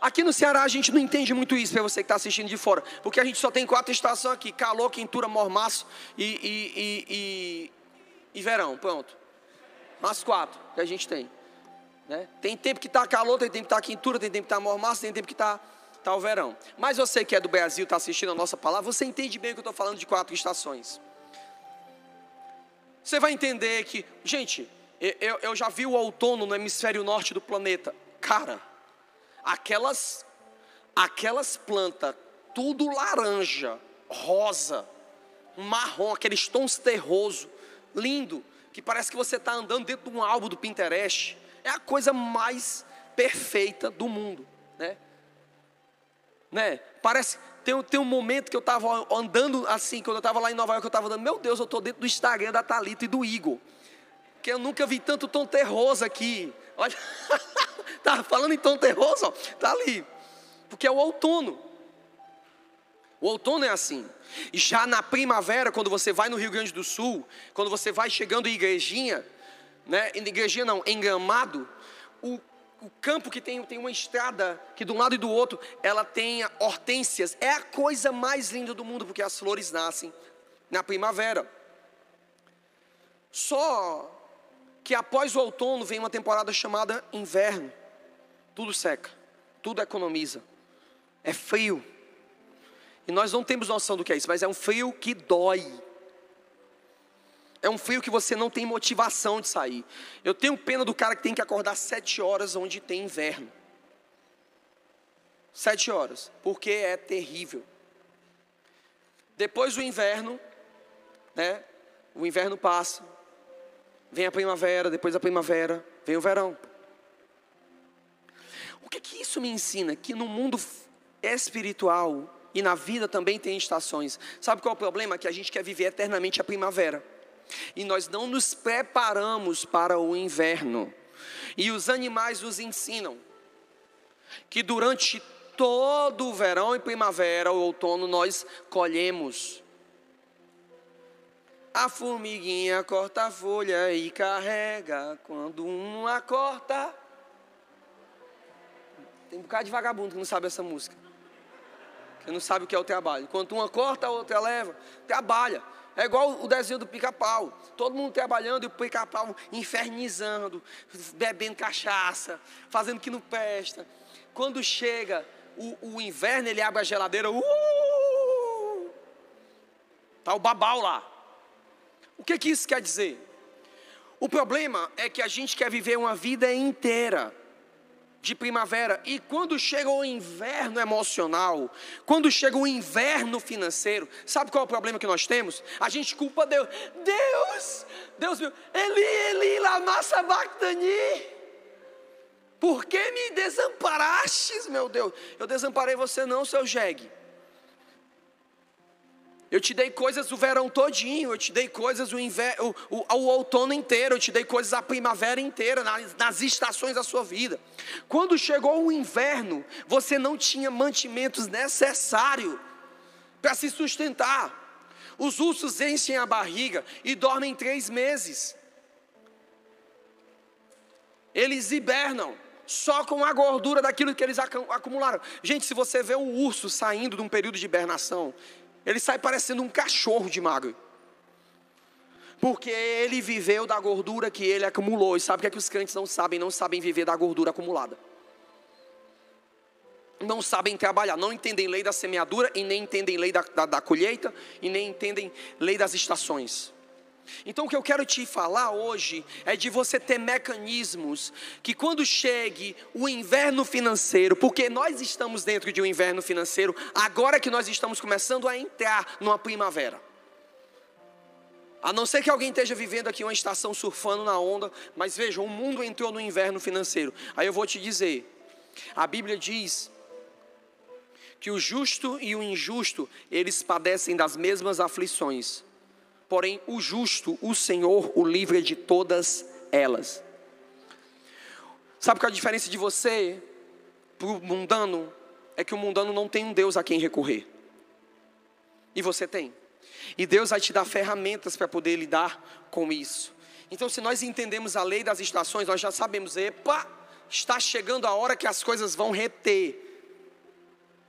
S1: Aqui no Ceará a gente não entende muito isso, para você que está assistindo de fora, porque a gente só tem quatro estações aqui: calor, quentura, mormaço e, e, e, e, e verão. Pronto. As quatro que a gente tem. Né? Tem tempo que está calor, tem tempo que está quentura, tem tempo que está mormaço, tem tempo que está tá o verão. Mas você que é do Brasil, está assistindo a nossa palavra, você entende bem que eu estou falando de quatro estações. Você vai entender que, gente, eu, eu já vi o outono no hemisfério norte do planeta. Cara, aquelas aquelas plantas tudo laranja, rosa, marrom, aqueles tons terroso, lindo, que parece que você está andando dentro de um álbum do Pinterest. É a coisa mais perfeita do mundo, né? Né? Parece tem, tem um momento que eu estava andando assim, quando eu estava lá em Nova York, eu estava andando, meu Deus, eu estou dentro do Instagram da Talita e do Igor. Que eu nunca vi tanto tom terroso aqui. Olha, tá falando em tom terroso, ó, tá ali. Porque é o outono. O outono é assim. E já na primavera, quando você vai no Rio Grande do Sul, quando você vai chegando em igrejinha, né, em igrejinha não, em Gramado, o, o campo que tem, tem uma estrada que de um lado e do outro, ela tem hortênsias. É a coisa mais linda do mundo, porque as flores nascem na primavera. Só que após o outono vem uma temporada chamada inverno. Tudo seca, tudo economiza. É frio. E nós não temos noção do que é isso, mas é um frio que dói. É um frio que você não tem motivação de sair. Eu tenho pena do cara que tem que acordar sete horas onde tem inverno. Sete horas, porque é terrível. Depois do inverno, né? O inverno passa, Vem a primavera, depois da primavera, vem o verão. O que, que isso me ensina? Que no mundo espiritual e na vida também tem estações. Sabe qual é o problema? Que a gente quer viver eternamente a primavera. E nós não nos preparamos para o inverno. E os animais nos ensinam que durante todo o verão e primavera, o outono, nós colhemos a formiguinha corta a folha e carrega. Quando uma corta. Tem um bocado de vagabundo que não sabe essa música. Que não sabe o que é o trabalho. Quando uma corta, a outra leva. Trabalha. É igual o desenho do pica-pau. Todo mundo trabalhando e o pica-pau infernizando, bebendo cachaça, fazendo que não presta. Quando chega o, o inverno, ele abre a geladeira. Uh! Tá o babau lá. O que, que isso quer dizer? O problema é que a gente quer viver uma vida inteira de primavera e quando chega o inverno emocional, quando chega o inverno financeiro, sabe qual é o problema que nós temos? A gente culpa Deus. Deus, Deus meu, Eli, Eli, lama sabachthani. Por que me desamparastes, meu Deus? Eu desamparei você não, seu jegue. Eu te dei coisas o verão todinho, eu te dei coisas o, o, o, o outono inteiro, eu te dei coisas a primavera inteira, nas, nas estações da sua vida. Quando chegou o inverno, você não tinha mantimentos necessários para se sustentar. Os ursos enchem a barriga e dormem três meses. Eles hibernam só com a gordura daquilo que eles acumularam. Gente, se você vê um urso saindo de um período de hibernação, ele sai parecendo um cachorro de magro. Porque ele viveu da gordura que ele acumulou. E sabe o que, é que os crentes não sabem? Não sabem viver da gordura acumulada. Não sabem trabalhar, não entendem lei da semeadura e nem entendem lei da, da, da colheita e nem entendem lei das estações. Então o que eu quero te falar hoje é de você ter mecanismos que quando chegue o inverno financeiro, porque nós estamos dentro de um inverno financeiro, agora que nós estamos começando a entrar numa primavera. A não ser que alguém esteja vivendo aqui uma estação surfando na onda, mas veja, o mundo entrou no inverno financeiro. Aí eu vou te dizer, a Bíblia diz que o justo e o injusto, eles padecem das mesmas aflições porém o justo, o Senhor, o livra de todas elas. Sabe qual é a diferença de você para o mundano? É que o mundano não tem um Deus a quem recorrer. E você tem. E Deus vai te dar ferramentas para poder lidar com isso. Então, se nós entendemos a lei das estações, nós já sabemos, epa, está chegando a hora que as coisas vão reter.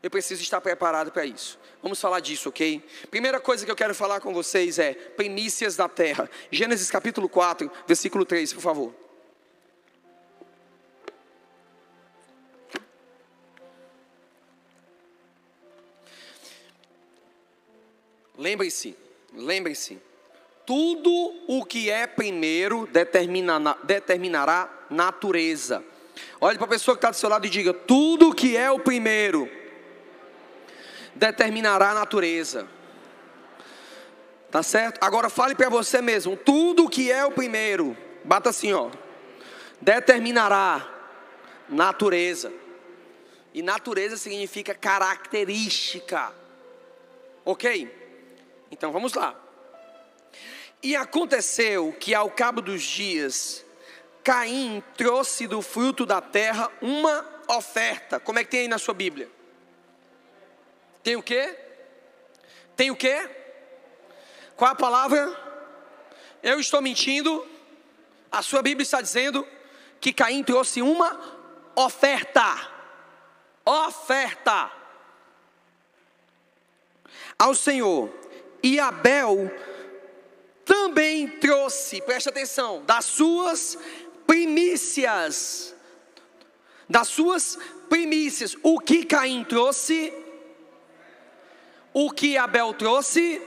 S1: Eu preciso estar preparado para isso. Vamos falar disso, ok? Primeira coisa que eu quero falar com vocês é primícias da terra. Gênesis capítulo 4, versículo 3, por favor. Lembre-se, lembre-se, tudo o que é primeiro determina, determinará natureza. Olhe para a pessoa que está do seu lado e diga: tudo o que é o primeiro determinará a natureza. Tá certo? Agora fale para você mesmo, tudo que é o primeiro, bata assim, ó. Determinará natureza. E natureza significa característica. OK? Então vamos lá. E aconteceu que ao cabo dos dias, Caim trouxe do fruto da terra uma oferta. Como é que tem aí na sua Bíblia? Tem o quê? Tem o quê? Qual a palavra? Eu estou mentindo. A sua Bíblia está dizendo que Caim trouxe uma oferta. Oferta ao Senhor. E Abel também trouxe, preste atenção, das suas primícias. Das suas primícias. O que Caim trouxe? O que Abel trouxe,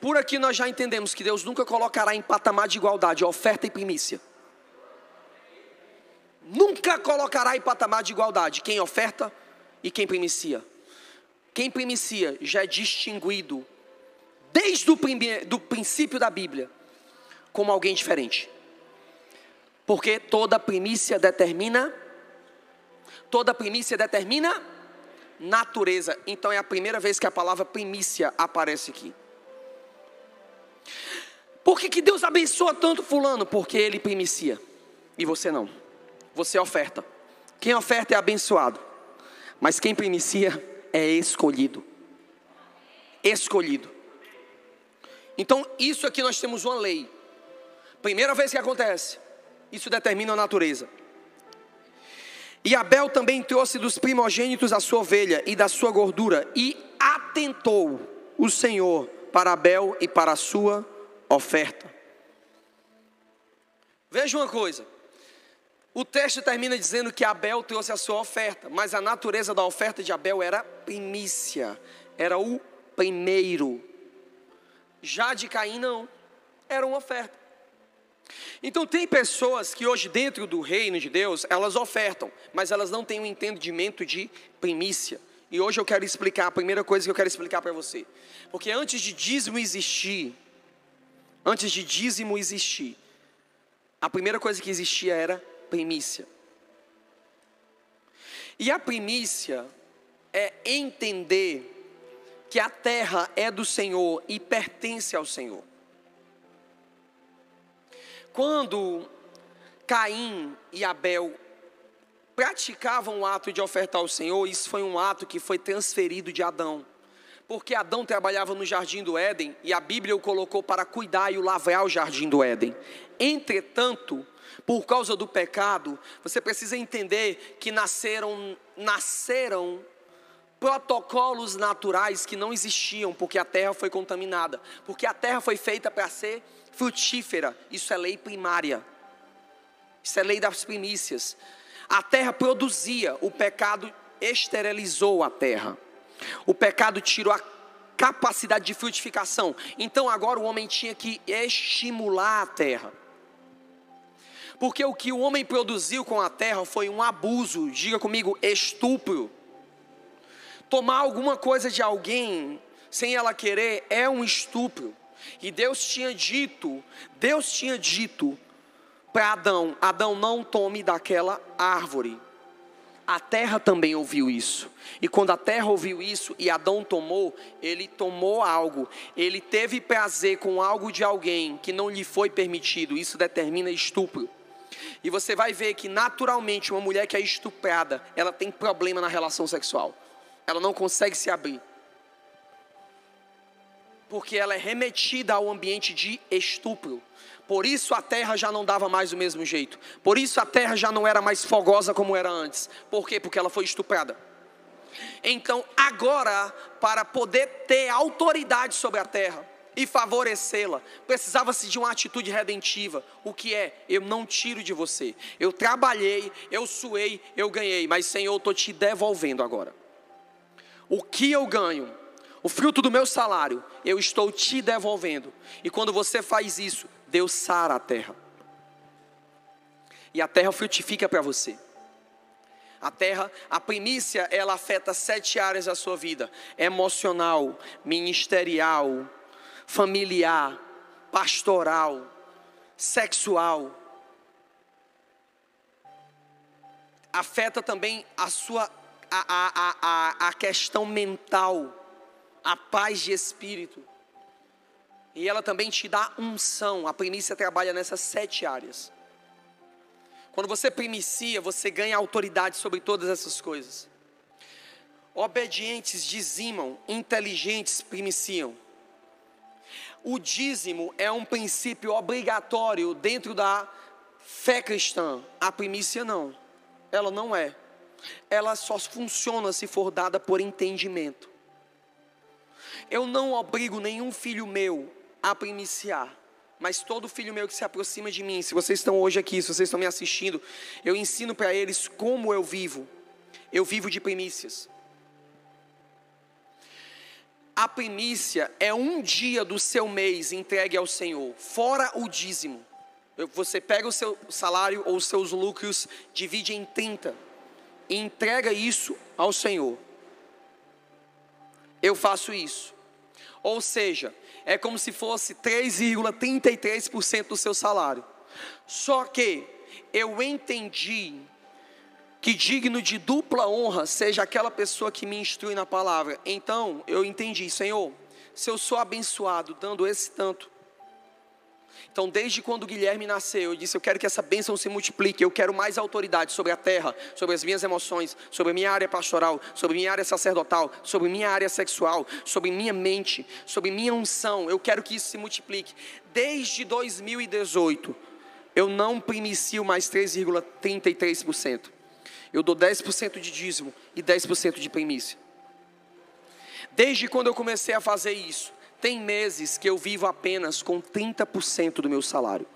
S1: por aqui nós já entendemos que Deus nunca colocará em patamar de igualdade oferta e primícia. Nunca colocará em patamar de igualdade quem oferta e quem primicia. Quem primicia já é distinguido desde o do princípio da Bíblia como alguém diferente. Porque toda primícia determina toda primícia determina natureza. Então é a primeira vez que a palavra primícia aparece aqui. Por que, que Deus abençoa tanto fulano? Porque ele primicia. E você não. Você oferta. Quem oferta é abençoado. Mas quem primicia é escolhido. Escolhido. Então, isso aqui nós temos uma lei. Primeira vez que acontece, isso determina a natureza. E Abel também trouxe dos primogênitos a sua ovelha e da sua gordura, e atentou o Senhor para Abel e para a sua oferta. Veja uma coisa. O texto termina dizendo que Abel trouxe a sua oferta, mas a natureza da oferta de Abel era primícia, era o primeiro. Já de Caim não, era uma oferta. Então tem pessoas que hoje dentro do reino de Deus, elas ofertam, mas elas não têm um entendimento de primícia. E hoje eu quero explicar, a primeira coisa que eu quero explicar para você. Porque antes de dízimo existir, antes de dízimo existir, a primeira coisa que existia era primícia. E a primícia é entender que a terra é do Senhor e pertence ao Senhor. Quando Caim e Abel praticavam o ato de ofertar ao Senhor, isso foi um ato que foi transferido de Adão. Porque Adão trabalhava no jardim do Éden e a Bíblia o colocou para cuidar e o lavrar o jardim do Éden. Entretanto, por causa do pecado, você precisa entender que nasceram nasceram protocolos naturais que não existiam porque a terra foi contaminada, porque a terra foi feita para ser frutífera. Isso é lei primária. Isso é lei das primícias. A terra produzia, o pecado esterilizou a terra. O pecado tirou a capacidade de frutificação. Então agora o homem tinha que estimular a terra. Porque o que o homem produziu com a terra foi um abuso, diga comigo, estupro. Tomar alguma coisa de alguém sem ela querer é um estupro. E Deus tinha dito, Deus tinha dito para Adão: Adão, não tome daquela árvore. A terra também ouviu isso. E quando a terra ouviu isso e Adão tomou, ele tomou algo. Ele teve prazer com algo de alguém que não lhe foi permitido. Isso determina estupro. E você vai ver que naturalmente uma mulher que é estuprada, ela tem problema na relação sexual. Ela não consegue se abrir. Porque ela é remetida ao ambiente de estupro. Por isso a terra já não dava mais o mesmo jeito. Por isso a terra já não era mais fogosa como era antes. Por quê? Porque ela foi estuprada. Então, agora, para poder ter autoridade sobre a terra e favorecê-la, precisava-se de uma atitude redentiva. O que é? Eu não tiro de você. Eu trabalhei, eu suei, eu ganhei, mas Senhor, eu estou te devolvendo agora. O que eu ganho? O fruto do meu salário, eu estou te devolvendo. E quando você faz isso, Deus sara a terra. E a terra frutifica para você. A terra, a primícia, ela afeta sete áreas da sua vida: emocional, ministerial, familiar, pastoral, sexual. Afeta também a sua a, a, a, a questão mental, a paz de espírito. E ela também te dá unção. A primícia trabalha nessas sete áreas. Quando você primicia, você ganha autoridade sobre todas essas coisas. Obedientes dizimam, inteligentes primiciam. O dízimo é um princípio obrigatório dentro da fé cristã. A primícia não. Ela não é. Ela só funciona se for dada por entendimento. Eu não obrigo nenhum filho meu a primiciar. Mas todo filho meu que se aproxima de mim, se vocês estão hoje aqui, se vocês estão me assistindo, eu ensino para eles como eu vivo. Eu vivo de primícias. A primícia é um dia do seu mês entregue ao Senhor, fora o dízimo. Você pega o seu salário ou os seus lucros, divide em 30 e entrega isso ao Senhor. Eu faço isso. Ou seja, é como se fosse 3,33% do seu salário. Só que eu entendi que digno de dupla honra seja aquela pessoa que me instrui na palavra. Então eu entendi, Senhor, se eu sou abençoado dando esse tanto, então, desde quando Guilherme nasceu, eu disse: Eu quero que essa bênção se multiplique. Eu quero mais autoridade sobre a terra, sobre as minhas emoções, sobre a minha área pastoral, sobre minha área sacerdotal, sobre minha área sexual, sobre minha mente, sobre minha unção. Eu quero que isso se multiplique. Desde 2018, eu não primicio mais 3,33%. Eu dou 10% de dízimo e 10% de primícia. Desde quando eu comecei a fazer isso, tem meses que eu vivo apenas com 30% do meu salário.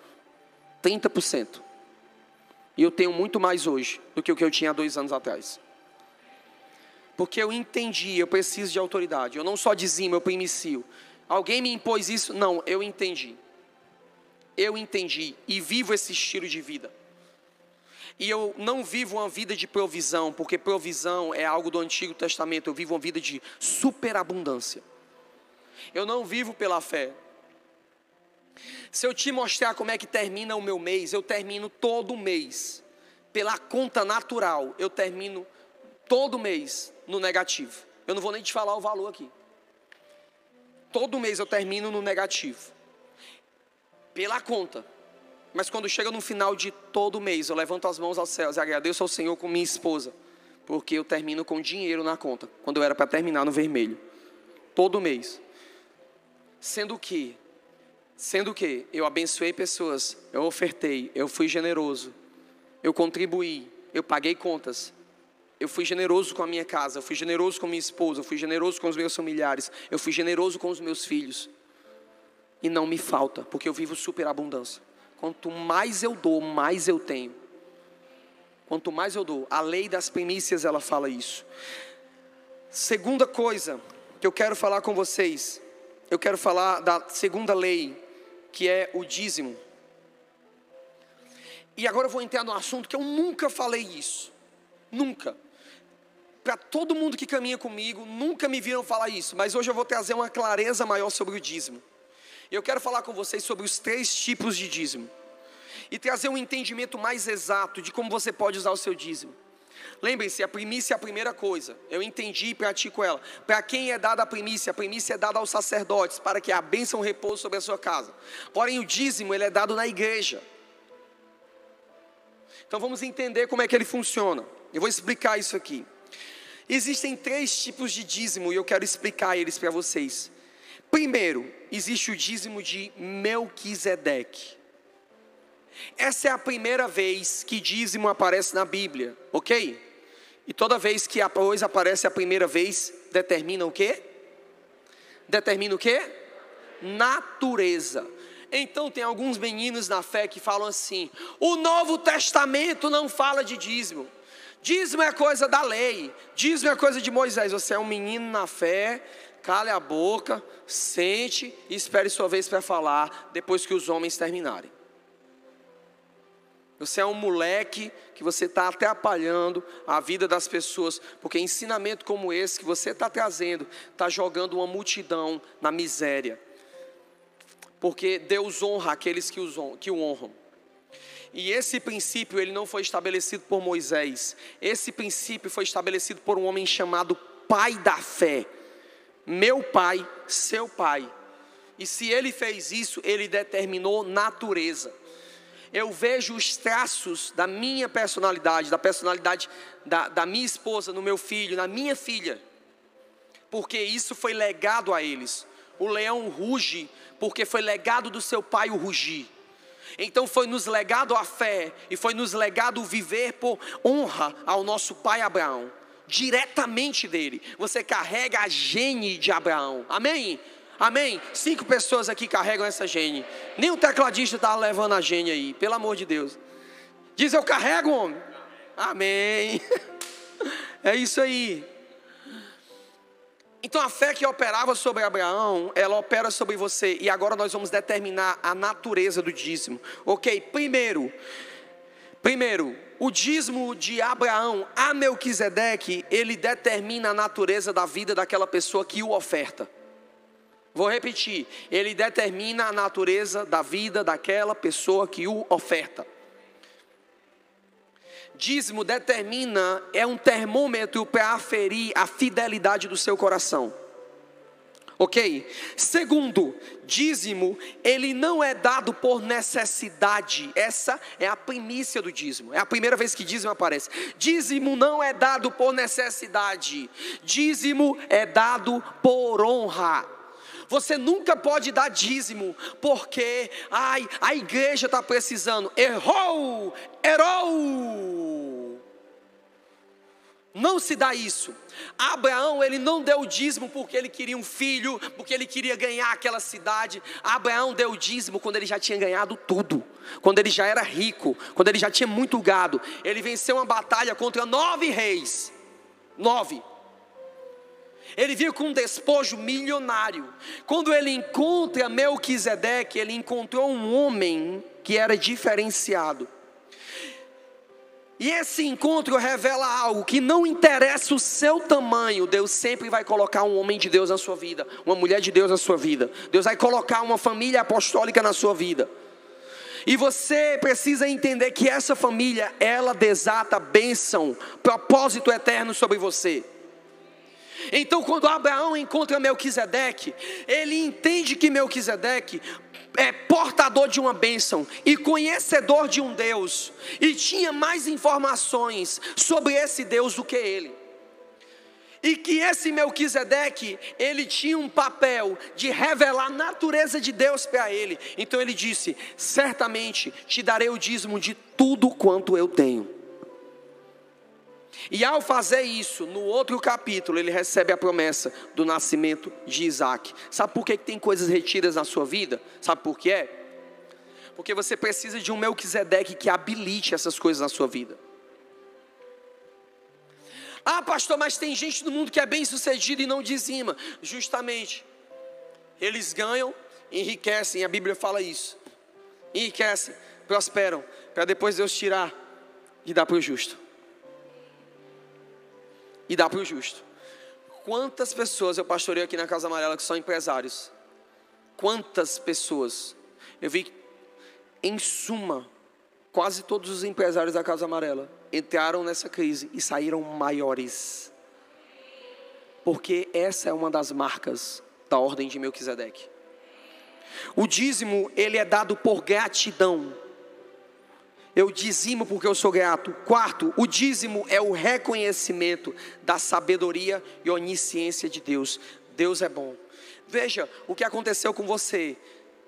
S1: 30%. E eu tenho muito mais hoje do que o que eu tinha dois anos atrás. Porque eu entendi, eu preciso de autoridade. Eu não só dizimo, eu primicio. Alguém me impôs isso? Não, eu entendi. Eu entendi e vivo esse estilo de vida. E eu não vivo uma vida de provisão, porque provisão é algo do Antigo Testamento. Eu vivo uma vida de superabundância. Eu não vivo pela fé. Se eu te mostrar como é que termina o meu mês, eu termino todo mês. Pela conta natural, eu termino todo mês no negativo. Eu não vou nem te falar o valor aqui. todo mês eu termino no negativo. Pela conta. Mas quando chega no final de todo mês, eu levanto as mãos aos céus e agradeço ao Senhor com minha esposa, porque eu termino com dinheiro na conta, quando eu era para terminar no vermelho. Todo mês. Sendo que, sendo que eu abençoei pessoas, eu ofertei, eu fui generoso, eu contribuí, eu paguei contas, eu fui generoso com a minha casa, eu fui generoso com minha esposa, eu fui generoso com os meus familiares, eu fui generoso com os meus filhos. E não me falta, porque eu vivo superabundância. Quanto mais eu dou, mais eu tenho. Quanto mais eu dou. A lei das primícias, ela fala isso. Segunda coisa que eu quero falar com vocês, eu quero falar da segunda lei, que é o dízimo. E agora eu vou entrar no assunto que eu nunca falei isso. Nunca. Para todo mundo que caminha comigo, nunca me viram falar isso, mas hoje eu vou trazer uma clareza maior sobre o dízimo. Eu quero falar com vocês sobre os três tipos de dízimo e trazer um entendimento mais exato de como você pode usar o seu dízimo. Lembrem-se, a primícia é a primeira coisa. Eu entendi e pratico ela. Para quem é dada a primícia? A primícia é dada aos sacerdotes, para que a bênção repouse sobre a sua casa. Porém, o dízimo ele é dado na igreja. Então vamos entender como é que ele funciona. Eu vou explicar isso aqui. Existem três tipos de dízimo e eu quero explicar eles para vocês. Primeiro, existe o dízimo de Melquisedeque. Essa é a primeira vez que dízimo aparece na Bíblia, ok? E toda vez que a coisa aparece a primeira vez, determina o quê? Determina o quê? Natureza. Então tem alguns meninos na fé que falam assim: o Novo Testamento não fala de dízimo. Dízimo é coisa da lei, dízimo é coisa de Moisés. Você é um menino na fé, cale a boca, sente e espere sua vez para falar depois que os homens terminarem. Você é um moleque que você está atrapalhando a vida das pessoas, porque ensinamento como esse que você está trazendo está jogando uma multidão na miséria. Porque Deus honra aqueles que, os, que o honram. E esse princípio ele não foi estabelecido por Moisés. Esse princípio foi estabelecido por um homem chamado pai da fé. Meu pai, seu pai. E se ele fez isso, ele determinou natureza. Eu vejo os traços da minha personalidade, da personalidade da, da minha esposa, no meu filho, na minha filha. Porque isso foi legado a eles. O leão ruge porque foi legado do seu pai o rugir. Então foi nos legado a fé e foi nos legado o viver por honra ao nosso pai Abraão, diretamente dele. Você carrega a gene de Abraão. Amém? Amém? Cinco pessoas aqui carregam essa gene. Nem o tecladista está levando a gene aí, pelo amor de Deus. Diz eu carrego, homem. Amém. É isso aí. Então a fé que operava sobre Abraão, ela opera sobre você. E agora nós vamos determinar a natureza do dízimo. Ok, primeiro, primeiro, o dízimo de Abraão a Melquisedeque, ele determina a natureza da vida daquela pessoa que o oferta. Vou repetir, ele determina a natureza da vida daquela pessoa que o oferta. Dízimo determina, é um termômetro para aferir a fidelidade do seu coração. Ok? Segundo, dízimo, ele não é dado por necessidade. Essa é a primícia do dízimo. É a primeira vez que dízimo aparece. Dízimo não é dado por necessidade. Dízimo é dado por honra. Você nunca pode dar dízimo, porque ai, a igreja está precisando. Errou! Errou! Não se dá isso. Abraão, ele não deu dízimo porque ele queria um filho, porque ele queria ganhar aquela cidade. Abraão deu dízimo quando ele já tinha ganhado tudo, quando ele já era rico, quando ele já tinha muito gado. Ele venceu uma batalha contra nove reis. Nove. Ele viu com um despojo milionário. Quando ele encontra Melquisedeque, ele encontrou um homem que era diferenciado. E esse encontro revela algo que não interessa o seu tamanho, Deus sempre vai colocar um homem de Deus na sua vida, uma mulher de Deus na sua vida. Deus vai colocar uma família apostólica na sua vida. E você precisa entender que essa família, ela desata bênção, propósito eterno sobre você. Então, quando Abraão encontra Melquisedeque, ele entende que Melquisedeque é portador de uma bênção e conhecedor de um Deus, e tinha mais informações sobre esse Deus do que ele. E que esse Melquisedeque, ele tinha um papel de revelar a natureza de Deus para ele. Então ele disse: Certamente te darei o dízimo de tudo quanto eu tenho. E ao fazer isso, no outro capítulo, ele recebe a promessa do nascimento de Isaac. Sabe por que tem coisas retidas na sua vida? Sabe por que é? Porque você precisa de um Melquisedeque que habilite essas coisas na sua vida. Ah, pastor, mas tem gente no mundo que é bem sucedida e não dizima. Justamente, eles ganham, enriquecem, a Bíblia fala isso. Enriquecem, prosperam, para depois Deus tirar e dar para o justo. E dar para o justo. Quantas pessoas eu pastorei aqui na Casa Amarela que são empresários? Quantas pessoas? Eu vi, em suma, quase todos os empresários da Casa Amarela entraram nessa crise e saíram maiores. Porque essa é uma das marcas da ordem de Melquisedeque. O dízimo, ele é dado por gratidão. Eu dizimo porque eu sou grato. Quarto, o dízimo é o reconhecimento da sabedoria e onisciência de Deus. Deus é bom. Veja o que aconteceu com você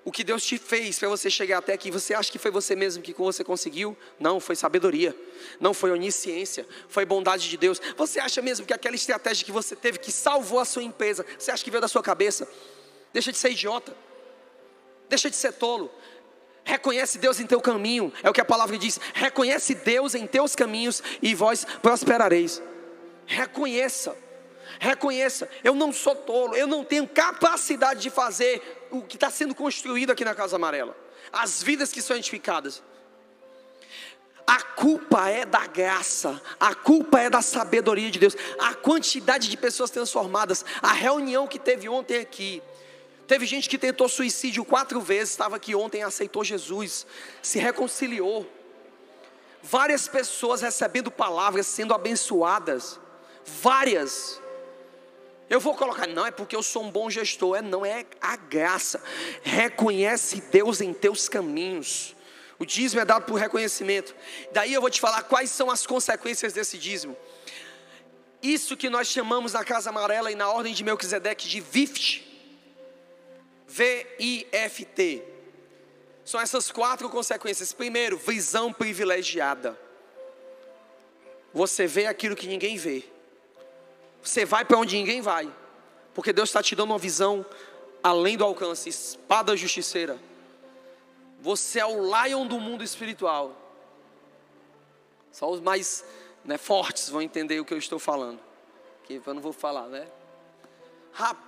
S1: o que Deus te fez para você chegar até aqui, você acha que foi você mesmo que você conseguiu? Não, foi sabedoria, não foi onisciência, foi bondade de Deus. Você acha mesmo que aquela estratégia que você teve que salvou a sua empresa, você acha que veio da sua cabeça? Deixa de ser idiota, deixa de ser tolo. Reconhece Deus em teu caminho, é o que a palavra diz. Reconhece Deus em teus caminhos e vós prosperareis. Reconheça. Reconheça, eu não sou tolo, eu não tenho capacidade de fazer o que está sendo construído aqui na Casa Amarela, as vidas que são edificadas. A culpa é da graça, a culpa é da sabedoria de Deus, a quantidade de pessoas transformadas, a reunião que teve ontem aqui. Teve gente que tentou suicídio quatro vezes, estava aqui ontem, aceitou Jesus, se reconciliou. Várias pessoas recebendo palavras, sendo abençoadas. Várias. Eu vou colocar, não é porque eu sou um bom gestor, é não, é a graça. Reconhece Deus em teus caminhos. O dízimo é dado por reconhecimento. Daí eu vou te falar quais são as consequências desse dízimo. Isso que nós chamamos na Casa Amarela e na ordem de Melquisedeque de VIFT. V-I-F-T. São essas quatro consequências. Primeiro, visão privilegiada. Você vê aquilo que ninguém vê. Você vai para onde ninguém vai, porque Deus está te dando uma visão além do alcance espada justiceira. Você é o lion do mundo espiritual. Só os mais né, fortes vão entender o que eu estou falando. Que eu não vou falar, né? Rapaz,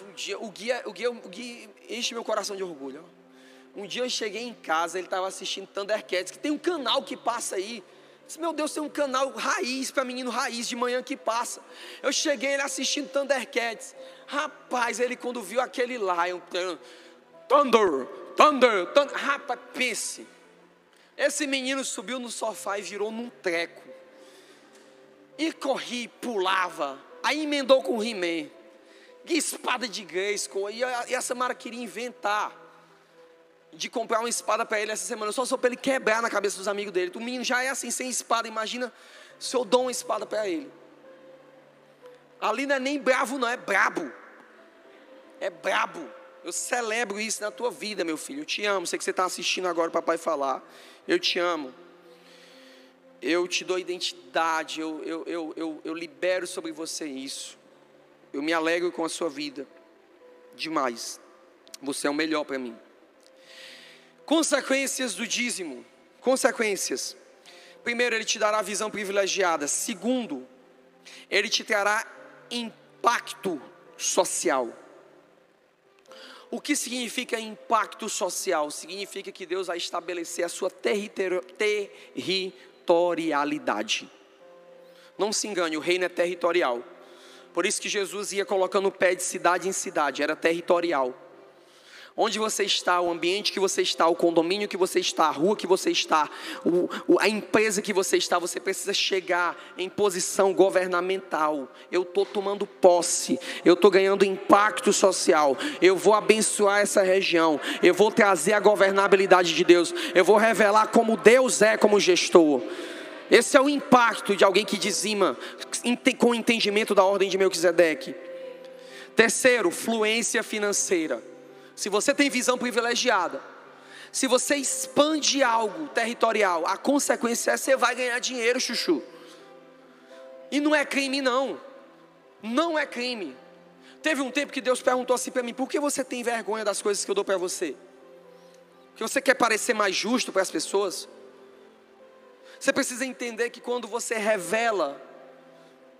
S1: um dia, o guia, o guia, o guia enche meu coração de orgulho. Um dia eu cheguei em casa, ele estava assistindo Thundercats, que tem um canal que passa aí Disse, meu Deus, tem um canal raiz para menino raiz de manhã que passa. Eu cheguei ele assistindo Thundercats. Rapaz, ele quando viu aquele Lion, Thunder, Thunder, Thunder. Rapaz, pense. Esse menino subiu no sofá e virou num treco. E corri, pulava. Aí emendou com o He-Man. Espada de Grayskull. E a Samara queria inventar de comprar uma espada para ele essa semana, só só para ele quebrar na cabeça dos amigos dele. O menino já é assim, sem espada. Imagina se eu dou uma espada para ele. Ali não é nem bravo, não, é brabo. É brabo. Eu celebro isso na tua vida, meu filho. Eu te amo. Sei que você está assistindo agora o papai falar. Eu te amo. Eu te dou identidade. Eu, eu, eu, eu, eu libero sobre você isso. Eu me alegro com a sua vida. Demais. Você é o melhor para mim. Consequências do dízimo. Consequências. Primeiro, ele te dará visão privilegiada. Segundo, ele te trará impacto social. O que significa impacto social? Significa que Deus vai estabelecer a sua territorialidade. Não se engane, o reino é territorial. Por isso que Jesus ia colocando o pé de cidade em cidade, era territorial. Onde você está, o ambiente que você está, o condomínio que você está, a rua que você está, o, a empresa que você está, você precisa chegar em posição governamental. Eu estou tomando posse, eu estou ganhando impacto social, eu vou abençoar essa região, eu vou trazer a governabilidade de Deus, eu vou revelar como Deus é como gestor. Esse é o impacto de alguém que dizima com o entendimento da ordem de Melquisedeque. Terceiro, fluência financeira. Se você tem visão privilegiada, se você expande algo territorial, a consequência é você vai ganhar dinheiro, chuchu. E não é crime, não. Não é crime. Teve um tempo que Deus perguntou assim para mim: por que você tem vergonha das coisas que eu dou para você? Que você quer parecer mais justo para as pessoas? Você precisa entender que quando você revela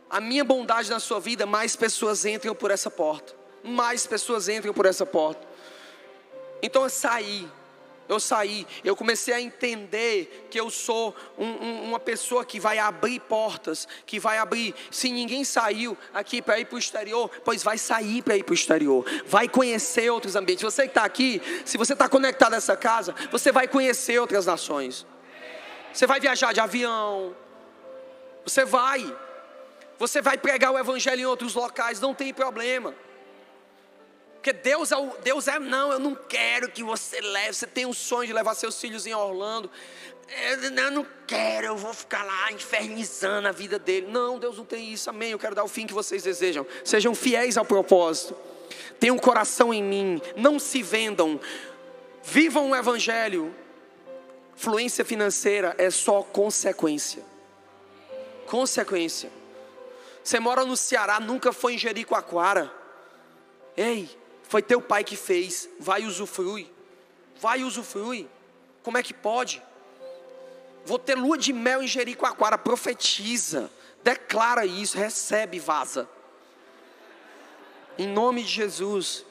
S1: a minha bondade na sua vida, mais pessoas entram por essa porta. Mais pessoas entram por essa porta. Então eu saí, eu saí, eu comecei a entender que eu sou um, um, uma pessoa que vai abrir portas, que vai abrir. Se ninguém saiu aqui para ir para o exterior, pois vai sair para ir para o exterior, vai conhecer outros ambientes. Você que está aqui, se você está conectado a essa casa, você vai conhecer outras nações. Você vai viajar de avião, você vai, você vai pregar o evangelho em outros locais, não tem problema. Porque Deus é, o, Deus é, não, eu não quero que você leve. Você tem um sonho de levar seus filhos em Orlando. Eu, eu não quero, eu vou ficar lá infernizando a vida dele. Não, Deus não tem isso, amém. Eu quero dar o fim que vocês desejam. Sejam fiéis ao propósito. Tenham um coração em mim. Não se vendam. Vivam o evangelho. Fluência financeira é só consequência. Consequência. Você mora no Ceará, nunca foi em Jericoacoara. Ei, foi teu pai que fez, vai usufrui. Vai usufrui. Como é que pode? Vou ter lua de mel em Jericoacoara, profetiza, declara isso, recebe, vaza. Em nome de Jesus.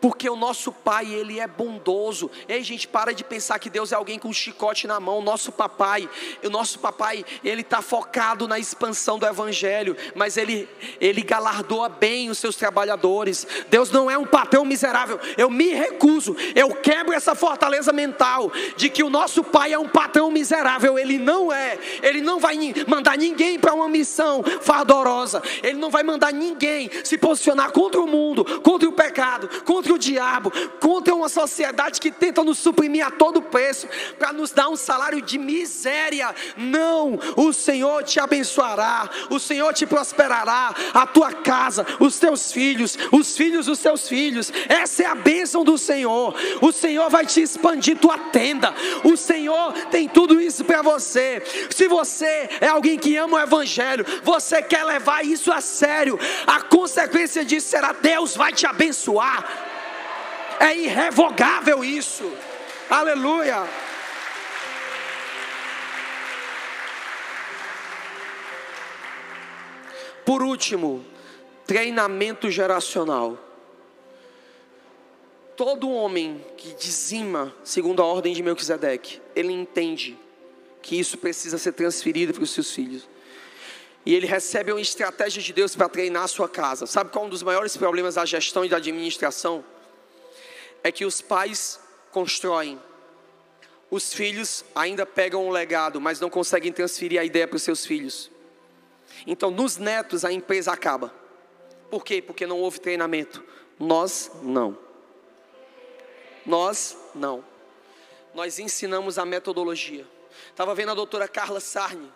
S1: Porque o nosso pai, ele é bondoso. Ei, gente, para de pensar que Deus é alguém com um chicote na mão. Nosso papai, o nosso papai, ele está focado na expansão do evangelho, mas ele, ele galardoa bem os seus trabalhadores. Deus não é um patrão miserável. Eu me recuso, eu quebro essa fortaleza mental de que o nosso pai é um patrão miserável. Ele não é. Ele não vai mandar ninguém para uma missão fardorosa. Ele não vai mandar ninguém se posicionar contra o mundo, contra o pecado, contra o diabo, contra uma sociedade que tenta nos suprimir a todo preço, para nos dar um salário de miséria. Não, o Senhor te abençoará, o Senhor te prosperará, a tua casa, os teus filhos, os filhos dos teus filhos. Essa é a bênção do Senhor. O Senhor vai te expandir tua tenda. O Senhor tem tudo isso para você. Se você é alguém que ama o Evangelho, você quer levar isso a sério, a consequência disso será Deus vai te abençoar. É irrevogável isso. Aleluia. Por último, treinamento geracional. Todo homem que dizima, segundo a ordem de Melquisedeque, ele entende que isso precisa ser transferido para os seus filhos. E ele recebe uma estratégia de Deus para treinar a sua casa. Sabe qual é um dos maiores problemas da gestão e da administração? é que os pais constroem, os filhos ainda pegam o legado, mas não conseguem transferir a ideia para os seus filhos. Então, nos netos, a empresa acaba. Por quê? Porque não houve treinamento. Nós não. Nós não. Nós ensinamos a metodologia. Estava vendo a doutora Carla Sarni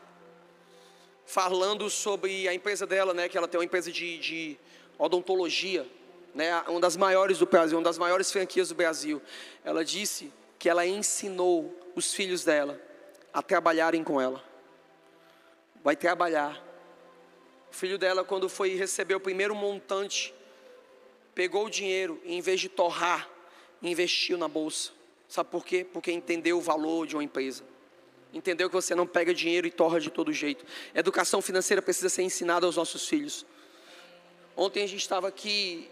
S1: falando sobre a empresa dela, né? Que ela tem uma empresa de, de odontologia né, uma das maiores do Brasil, uma das maiores franquias do Brasil, ela disse que ela ensinou os filhos dela a trabalharem com ela. Vai trabalhar. O filho dela, quando foi receber o primeiro montante, pegou o dinheiro e, em vez de torrar, investiu na bolsa. Sabe por quê? Porque entendeu o valor de uma empresa. Entendeu que você não pega dinheiro e torra de todo jeito. Educação financeira precisa ser ensinada aos nossos filhos. Ontem a gente estava aqui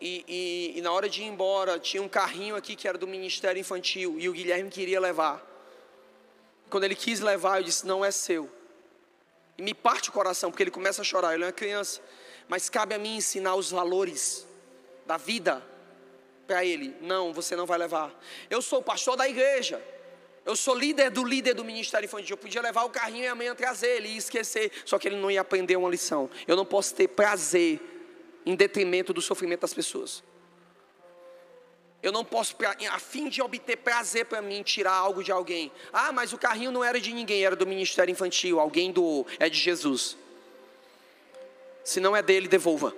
S1: e, e, e, na hora de ir embora, tinha um carrinho aqui que era do Ministério Infantil e o Guilherme queria levar. Quando ele quis levar, eu disse: Não é seu. E me parte o coração, porque ele começa a chorar. Ele é uma criança, mas cabe a mim ensinar os valores da vida. para ele: Não, você não vai levar. Eu sou pastor da igreja. Eu sou líder do líder do ministério infantil. Eu podia levar o carrinho e amanhã trazer ele e esquecer. Só que ele não ia aprender uma lição. Eu não posso ter prazer em detrimento do sofrimento das pessoas. Eu não posso, a fim de obter prazer para mim, tirar algo de alguém. Ah, mas o carrinho não era de ninguém, era do ministério infantil. Alguém doou, é de Jesus. Se não é dele, devolva.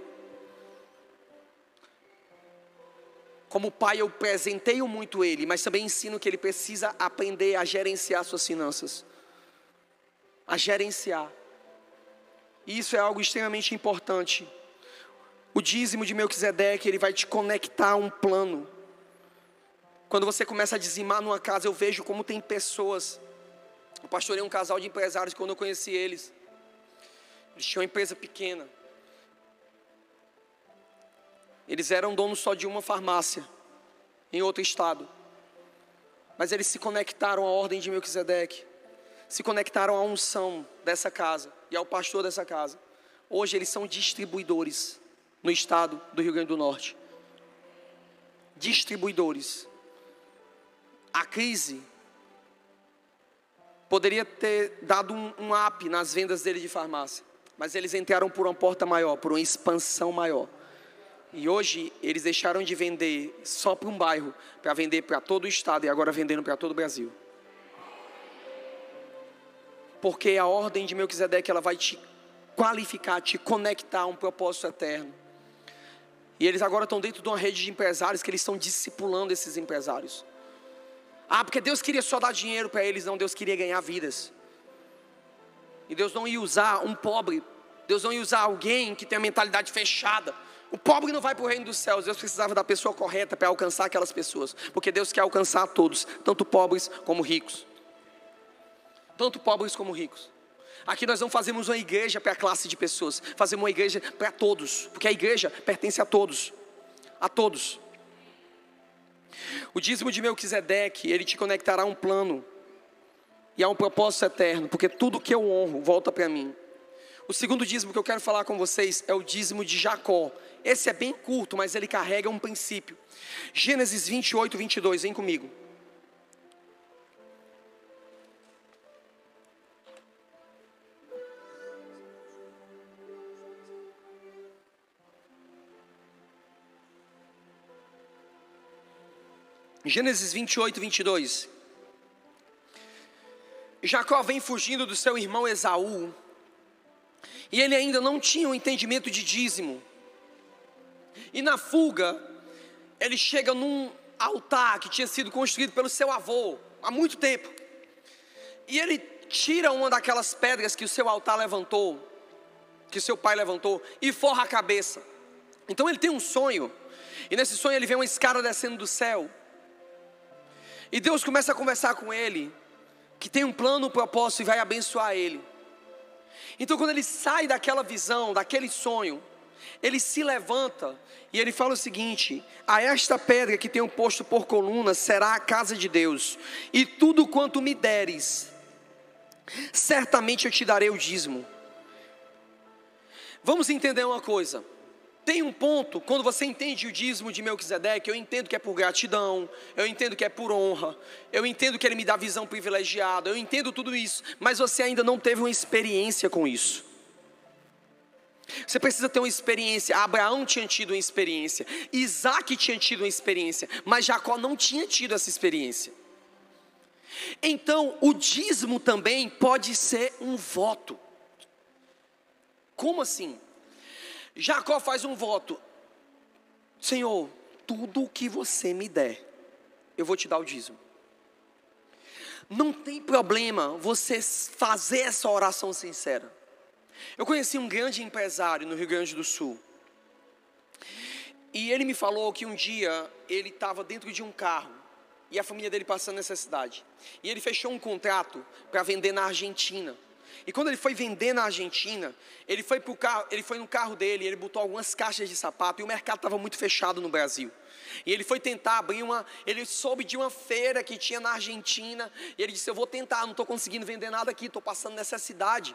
S1: Como pai, eu presenteio muito ele, mas também ensino que ele precisa aprender a gerenciar suas finanças. A gerenciar. E isso é algo extremamente importante. O dízimo de Melquisedeque, ele vai te conectar a um plano. Quando você começa a dizimar numa casa, eu vejo como tem pessoas. Eu pastorei um casal de empresários quando eu conheci eles. Eles tinham uma empresa pequena. Eles eram donos só de uma farmácia em outro estado. Mas eles se conectaram à ordem de Melquisedeque, se conectaram à unção dessa casa e ao pastor dessa casa. Hoje eles são distribuidores no estado do Rio Grande do Norte. Distribuidores. A crise poderia ter dado um, um up nas vendas dele de farmácia, mas eles entraram por uma porta maior, por uma expansão maior. E hoje eles deixaram de vender só para um bairro, para vender para todo o estado e agora vendendo para todo o Brasil. Porque a ordem de Melquisedeque ela vai te qualificar, te conectar a um propósito eterno. E eles agora estão dentro de uma rede de empresários que eles estão discipulando esses empresários. Ah, porque Deus queria só dar dinheiro para eles, não, Deus queria ganhar vidas. E Deus não ia usar um pobre, Deus não ia usar alguém que tem a mentalidade fechada o pobre não vai para o reino dos céus. Deus precisava da pessoa correta para alcançar aquelas pessoas. Porque Deus quer alcançar a todos, tanto pobres como ricos. Tanto pobres como ricos. Aqui nós não fazemos uma igreja para a classe de pessoas, fazemos uma igreja para todos, porque a igreja pertence a todos. A todos. O dízimo de Melquisedeque, ele te conectará a um plano e a um propósito eterno, porque tudo que eu honro volta para mim. O segundo dízimo que eu quero falar com vocês é o dízimo de Jacó. Esse é bem curto, mas ele carrega um princípio. Gênesis 28, 22, vem comigo. Gênesis 28, 22. Jacó vem fugindo do seu irmão Esaú, e ele ainda não tinha o um entendimento de dízimo. E na fuga, ele chega num altar que tinha sido construído pelo seu avô há muito tempo. E ele tira uma daquelas pedras que o seu altar levantou, que seu pai levantou, e forra a cabeça. Então ele tem um sonho, e nesse sonho ele vê uma escada descendo do céu. E Deus começa a conversar com ele, que tem um plano, um propósito e vai abençoar ele. Então quando ele sai daquela visão, daquele sonho, ele se levanta e ele fala o seguinte: A esta pedra que tenho posto por coluna será a casa de Deus, e tudo quanto me deres, certamente eu te darei o dízimo. Vamos entender uma coisa. Tem um ponto, quando você entende o dízimo de Melquisedeque, eu entendo que é por gratidão, eu entendo que é por honra, eu entendo que ele me dá visão privilegiada, eu entendo tudo isso, mas você ainda não teve uma experiência com isso. Você precisa ter uma experiência. Abraão tinha tido uma experiência, Isaac tinha tido uma experiência, mas Jacó não tinha tido essa experiência. Então, o dízimo também pode ser um voto. Como assim? Jacó faz um voto: Senhor, tudo o que você me der, eu vou te dar o dízimo. Não tem problema você fazer essa oração sincera. Eu conheci um grande empresário no Rio Grande do Sul. E ele me falou que um dia ele estava dentro de um carro e a família dele passando necessidade. E ele fechou um contrato para vender na Argentina. E quando ele foi vender na Argentina, ele foi, pro carro, ele foi no carro dele, ele botou algumas caixas de sapato e o mercado estava muito fechado no Brasil. E ele foi tentar abrir uma, ele soube de uma feira que tinha na Argentina, e ele disse: Eu vou tentar, não estou conseguindo vender nada aqui, estou passando necessidade.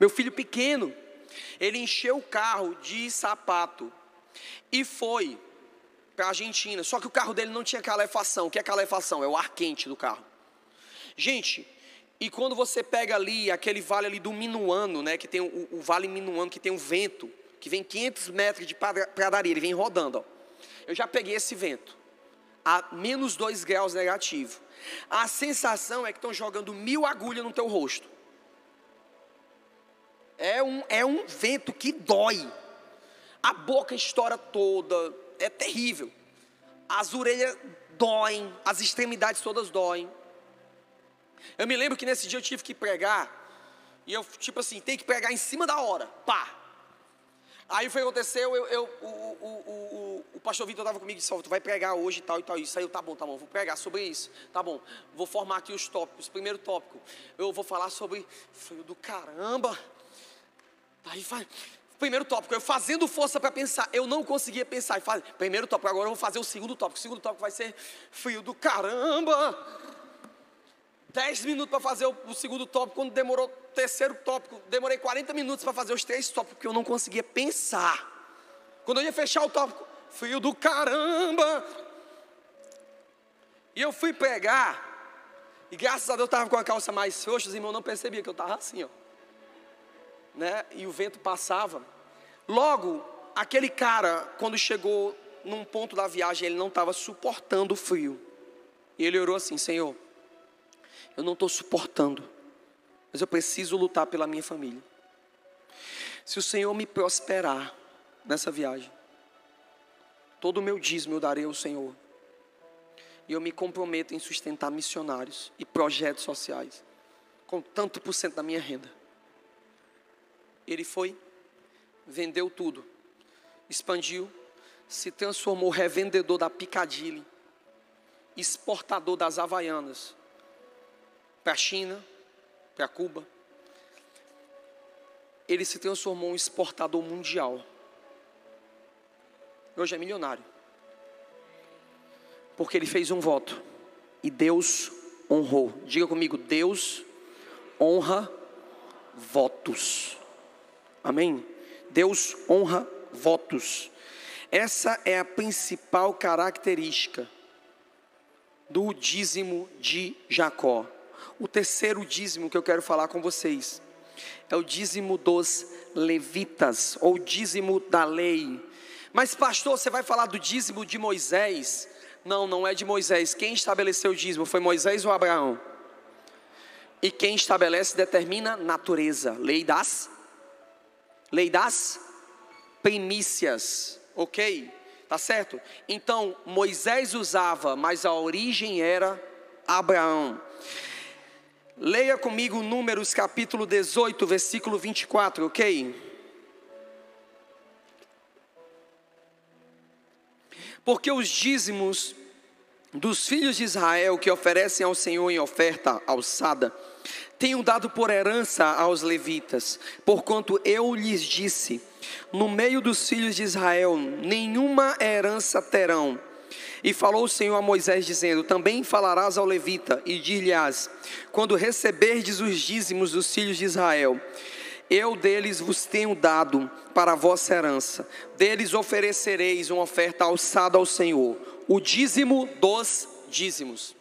S1: Meu filho pequeno, ele encheu o carro de sapato e foi para a Argentina. Só que o carro dele não tinha calefação. O que é calefação? É o ar quente do carro. Gente, e quando você pega ali aquele vale ali do Minuano, né, que tem o, o vale Minuano, que tem um vento, que vem 500 metros de pradaria, ele vem rodando. Ó. Eu já peguei esse vento, a menos 2 graus negativo. A sensação é que estão jogando mil agulhas no teu rosto. É um, é um vento que dói. A boca estoura toda, é terrível. As orelhas doem, as extremidades todas doem. Eu me lembro que nesse dia eu tive que pregar, e eu, tipo assim, tem que pregar em cima da hora, pá. Aí o que aconteceu, eu, eu o, o, o, o, pastor Vitor estava comigo e disse, oh, tu vai pregar hoje e tal e tal, isso. Aí eu, tá bom, tá bom, vou pregar sobre isso. Tá bom, vou formar aqui os tópicos. Primeiro tópico, eu vou falar sobre frio do caramba. Aí vai, primeiro tópico, eu fazendo força para pensar, eu não conseguia pensar. E faz, primeiro tópico, agora eu vou fazer o segundo tópico. O segundo tópico vai ser frio do caramba. Dez minutos para fazer o, o, segundo tópico, quando demorou o terceiro tópico, demorei 40 minutos para fazer os três tópicos, porque eu não conseguia pensar. Quando eu ia fechar o tópico, frio do caramba. E eu fui pregar, e graças a Deus eu estava com a calça mais frouxa, os irmãos não percebiam que eu estava assim, ó. Né? E o vento passava. Logo, aquele cara, quando chegou num ponto da viagem, ele não estava suportando o frio. E ele orou assim: Senhor, eu não estou suportando, mas eu preciso lutar pela minha família. Se o Senhor me prosperar nessa viagem, todo o meu dízimo eu darei ao Senhor. E eu me comprometo em sustentar missionários e projetos sociais, com tanto por cento da minha renda. Ele foi, vendeu tudo, expandiu, se transformou revendedor da Picadilly, exportador das Havaianas, para a China, para Cuba. Ele se transformou em exportador mundial. Hoje é milionário. Porque ele fez um voto. E Deus honrou. Diga comigo: Deus honra votos. Amém? Deus honra votos. Essa é a principal característica do dízimo de Jacó. O terceiro dízimo que eu quero falar com vocês é o dízimo dos levitas, ou dízimo da lei. Mas, pastor, você vai falar do dízimo de Moisés? Não, não é de Moisés. Quem estabeleceu o dízimo foi Moisés ou Abraão? E quem estabelece determina natureza, lei das lei das primícias, ok? Tá certo? Então Moisés usava, mas a origem era Abraão. Leia comigo Números capítulo 18, versículo 24, ok? Porque os dízimos dos filhos de Israel que oferecem ao Senhor em oferta alçada, tenho dado por herança aos levitas, porquanto eu lhes disse: no meio dos filhos de Israel nenhuma herança terão e falou o Senhor a Moisés, dizendo: Também falarás ao levita, e dir-lhe-ás: Quando receberdes os dízimos dos filhos de Israel, eu deles vos tenho dado para a vossa herança, deles oferecereis uma oferta alçada ao Senhor, o dízimo dos dízimos.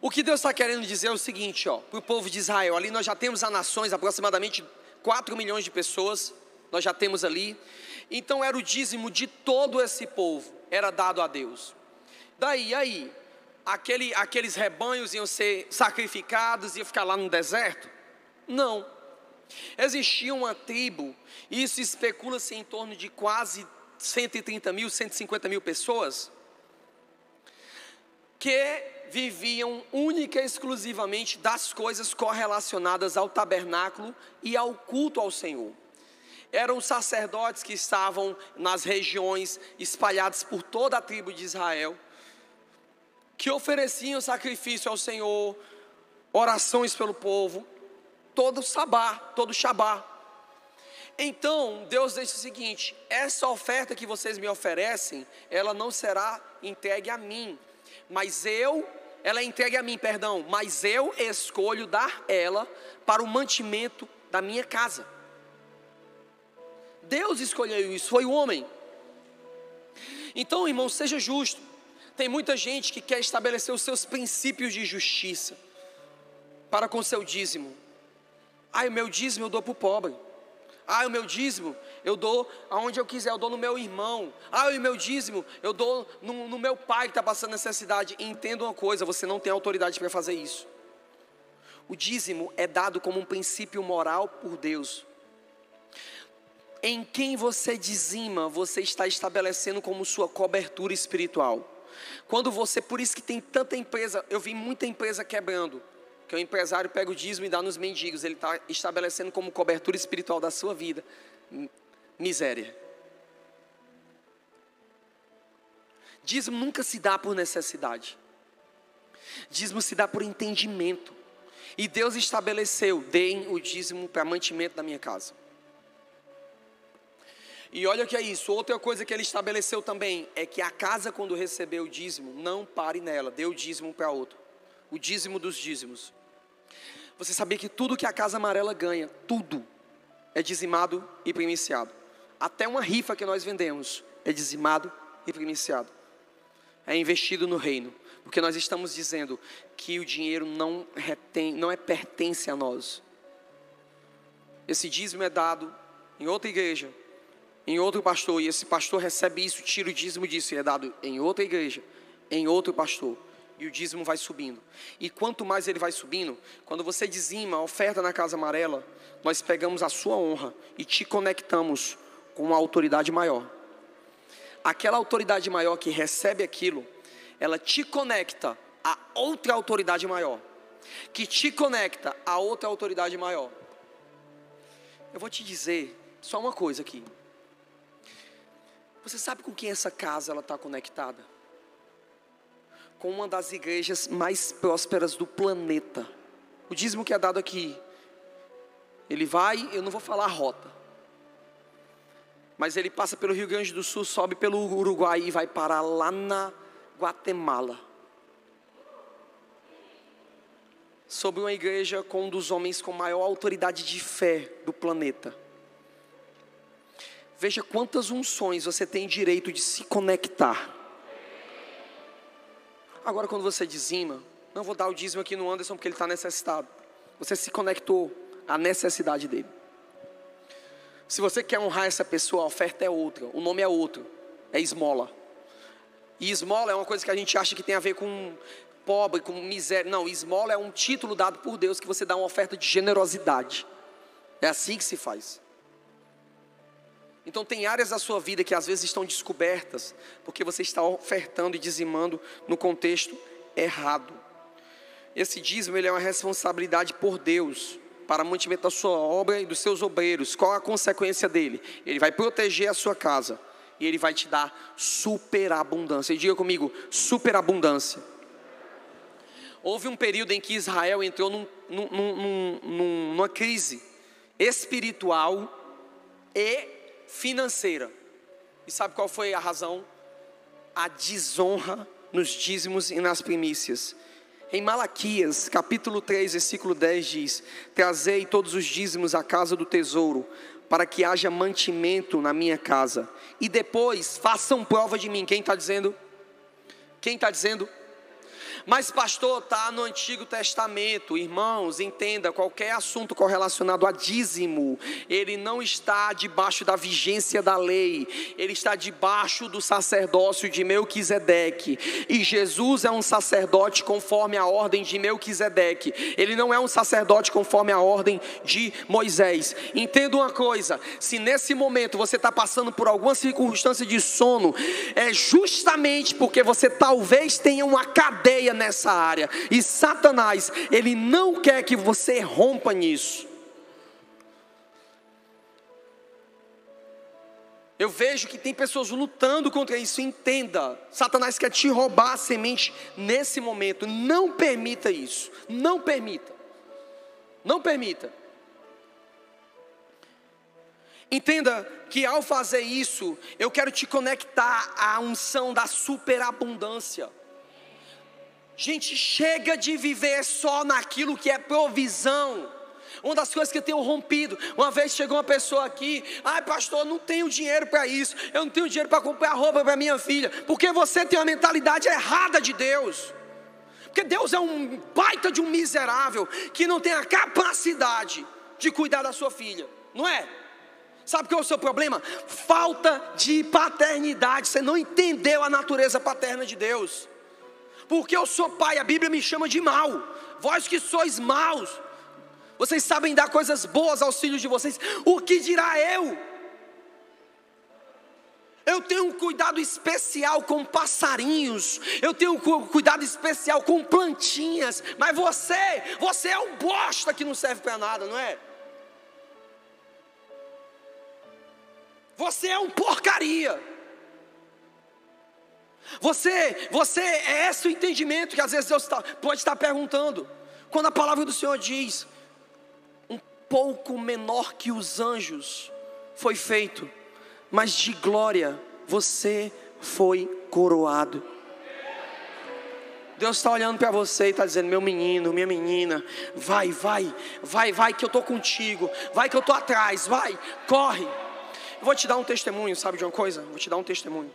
S1: O que Deus está querendo dizer é o seguinte, ó, para o povo de Israel, ali nós já temos as nações, aproximadamente 4 milhões de pessoas, nós já temos ali, então era o dízimo de todo esse povo era dado a Deus. Daí, aí, aquele, aqueles rebanhos iam ser sacrificados, e ficar lá no deserto? Não. Existia uma tribo, isso especula-se em torno de quase 130 mil, 150 mil pessoas, que viviam única e exclusivamente das coisas correlacionadas ao tabernáculo e ao culto ao Senhor eram sacerdotes que estavam nas regiões espalhadas por toda a tribo de Israel, que ofereciam sacrifício ao Senhor, orações pelo povo, todo sabá, todo shabá. Então, Deus diz o seguinte: essa oferta que vocês me oferecem, ela não será entregue a mim, mas eu, ela é entregue a mim, perdão, mas eu escolho dar ela para o mantimento da minha casa. Deus escolheu isso, foi o homem. Então, irmão, seja justo. Tem muita gente que quer estabelecer os seus princípios de justiça para com seu dízimo. Ah, o meu dízimo eu dou para o pobre. Ah, o meu dízimo eu dou aonde eu quiser, eu dou no meu irmão. Ah, o meu dízimo eu dou no, no meu pai que está passando necessidade. E entenda uma coisa: você não tem autoridade para fazer isso. O dízimo é dado como um princípio moral por Deus. Em quem você dizima, você está estabelecendo como sua cobertura espiritual. Quando você, por isso que tem tanta empresa, eu vi muita empresa quebrando, que o empresário pega o dízimo e dá nos mendigos, ele está estabelecendo como cobertura espiritual da sua vida miséria. Dízimo nunca se dá por necessidade, dízimo se dá por entendimento. E Deus estabeleceu: deem o dízimo para mantimento da minha casa. E olha que é isso. Outra coisa que ele estabeleceu também é que a casa, quando recebeu o dízimo, não pare nela, dê o dízimo para outro. O dízimo dos dízimos. Você sabia que tudo que a casa amarela ganha, tudo, é dizimado e primiciado. Até uma rifa que nós vendemos é dizimado e primiciado. É investido no reino. Porque nós estamos dizendo que o dinheiro não, retém, não é pertence a nós. Esse dízimo é dado em outra igreja, em outro pastor, e esse pastor recebe isso, tira o dízimo disso, e é dado em outra igreja, em outro pastor, e o dízimo vai subindo. E quanto mais ele vai subindo, quando você dizima a oferta na casa amarela, nós pegamos a sua honra e te conectamos com uma autoridade maior. Aquela autoridade maior que recebe aquilo, ela te conecta a outra autoridade maior, que te conecta a outra autoridade maior. Eu vou te dizer só uma coisa aqui. Você sabe com quem essa casa ela está conectada? Com uma das igrejas mais prósperas do planeta. O dízimo que é dado aqui, ele vai, eu não vou falar a rota, mas ele passa pelo Rio Grande do Sul, sobe pelo Uruguai e vai parar lá na Guatemala. Sobre uma igreja com um dos homens com maior autoridade de fé do planeta. Veja quantas unções você tem direito de se conectar. Agora, quando você dizima, não vou dar o dízimo aqui no Anderson porque ele está necessitado. Você se conectou à necessidade dele. Se você quer honrar essa pessoa, a oferta é outra, o nome é outro, é esmola. E esmola é uma coisa que a gente acha que tem a ver com pobre, com miséria. Não, esmola é um título dado por Deus que você dá uma oferta de generosidade. É assim que se faz. Então tem áreas da sua vida que às vezes estão descobertas, porque você está ofertando e dizimando no contexto errado. Esse dízimo ele é uma responsabilidade por Deus para mantimento da sua obra e dos seus obreiros. Qual a consequência dele? Ele vai proteger a sua casa e ele vai te dar superabundância. E diga comigo, superabundância. Houve um período em que Israel entrou num, num, num, numa crise espiritual e financeira. E sabe qual foi a razão? A desonra nos dízimos e nas primícias. Em Malaquias, capítulo 3, versículo 10 diz: Trazei todos os dízimos à casa do tesouro, para que haja mantimento na minha casa. E depois façam prova de mim. Quem está dizendo? Quem está dizendo? Mas, pastor, está no Antigo Testamento, irmãos, entenda: qualquer assunto correlacionado a dízimo, ele não está debaixo da vigência da lei, ele está debaixo do sacerdócio de Melquisedeque. E Jesus é um sacerdote conforme a ordem de Melquisedeque, ele não é um sacerdote conforme a ordem de Moisés. Entenda uma coisa: se nesse momento você está passando por alguma circunstância de sono, é justamente porque você talvez tenha uma cadeia nessa área. E Satanás, ele não quer que você rompa nisso. Eu vejo que tem pessoas lutando contra isso. Entenda, Satanás quer te roubar a semente nesse momento. Não permita isso. Não permita. Não permita. Entenda que ao fazer isso, eu quero te conectar à unção da superabundância. Gente, chega de viver só naquilo que é provisão. Uma das coisas que eu tenho rompido. Uma vez chegou uma pessoa aqui, ai pastor, não tenho dinheiro para isso. Eu não tenho dinheiro para comprar roupa para minha filha. Porque você tem uma mentalidade errada de Deus. Porque Deus é um baita de um miserável que não tem a capacidade de cuidar da sua filha, não é? Sabe qual é o seu problema? Falta de paternidade. Você não entendeu a natureza paterna de Deus. Porque eu sou pai, a Bíblia me chama de mal. Vós que sois maus, vocês sabem dar coisas boas aos filhos de vocês. O que dirá eu? Eu tenho um cuidado especial com passarinhos. Eu tenho um cuidado especial com plantinhas. Mas você, você é um bosta que não serve para nada, não é? Você é um porcaria. Você, você é esse o entendimento que às vezes Deus tá, pode estar perguntando. Quando a palavra do Senhor diz: um pouco menor que os anjos foi feito, mas de glória você foi coroado. Deus está olhando para você e está dizendo: meu menino, minha menina, vai, vai, vai, vai, que eu estou contigo, vai que eu estou atrás, vai, corre. Eu vou te dar um testemunho, sabe de uma coisa? Vou te dar um testemunho.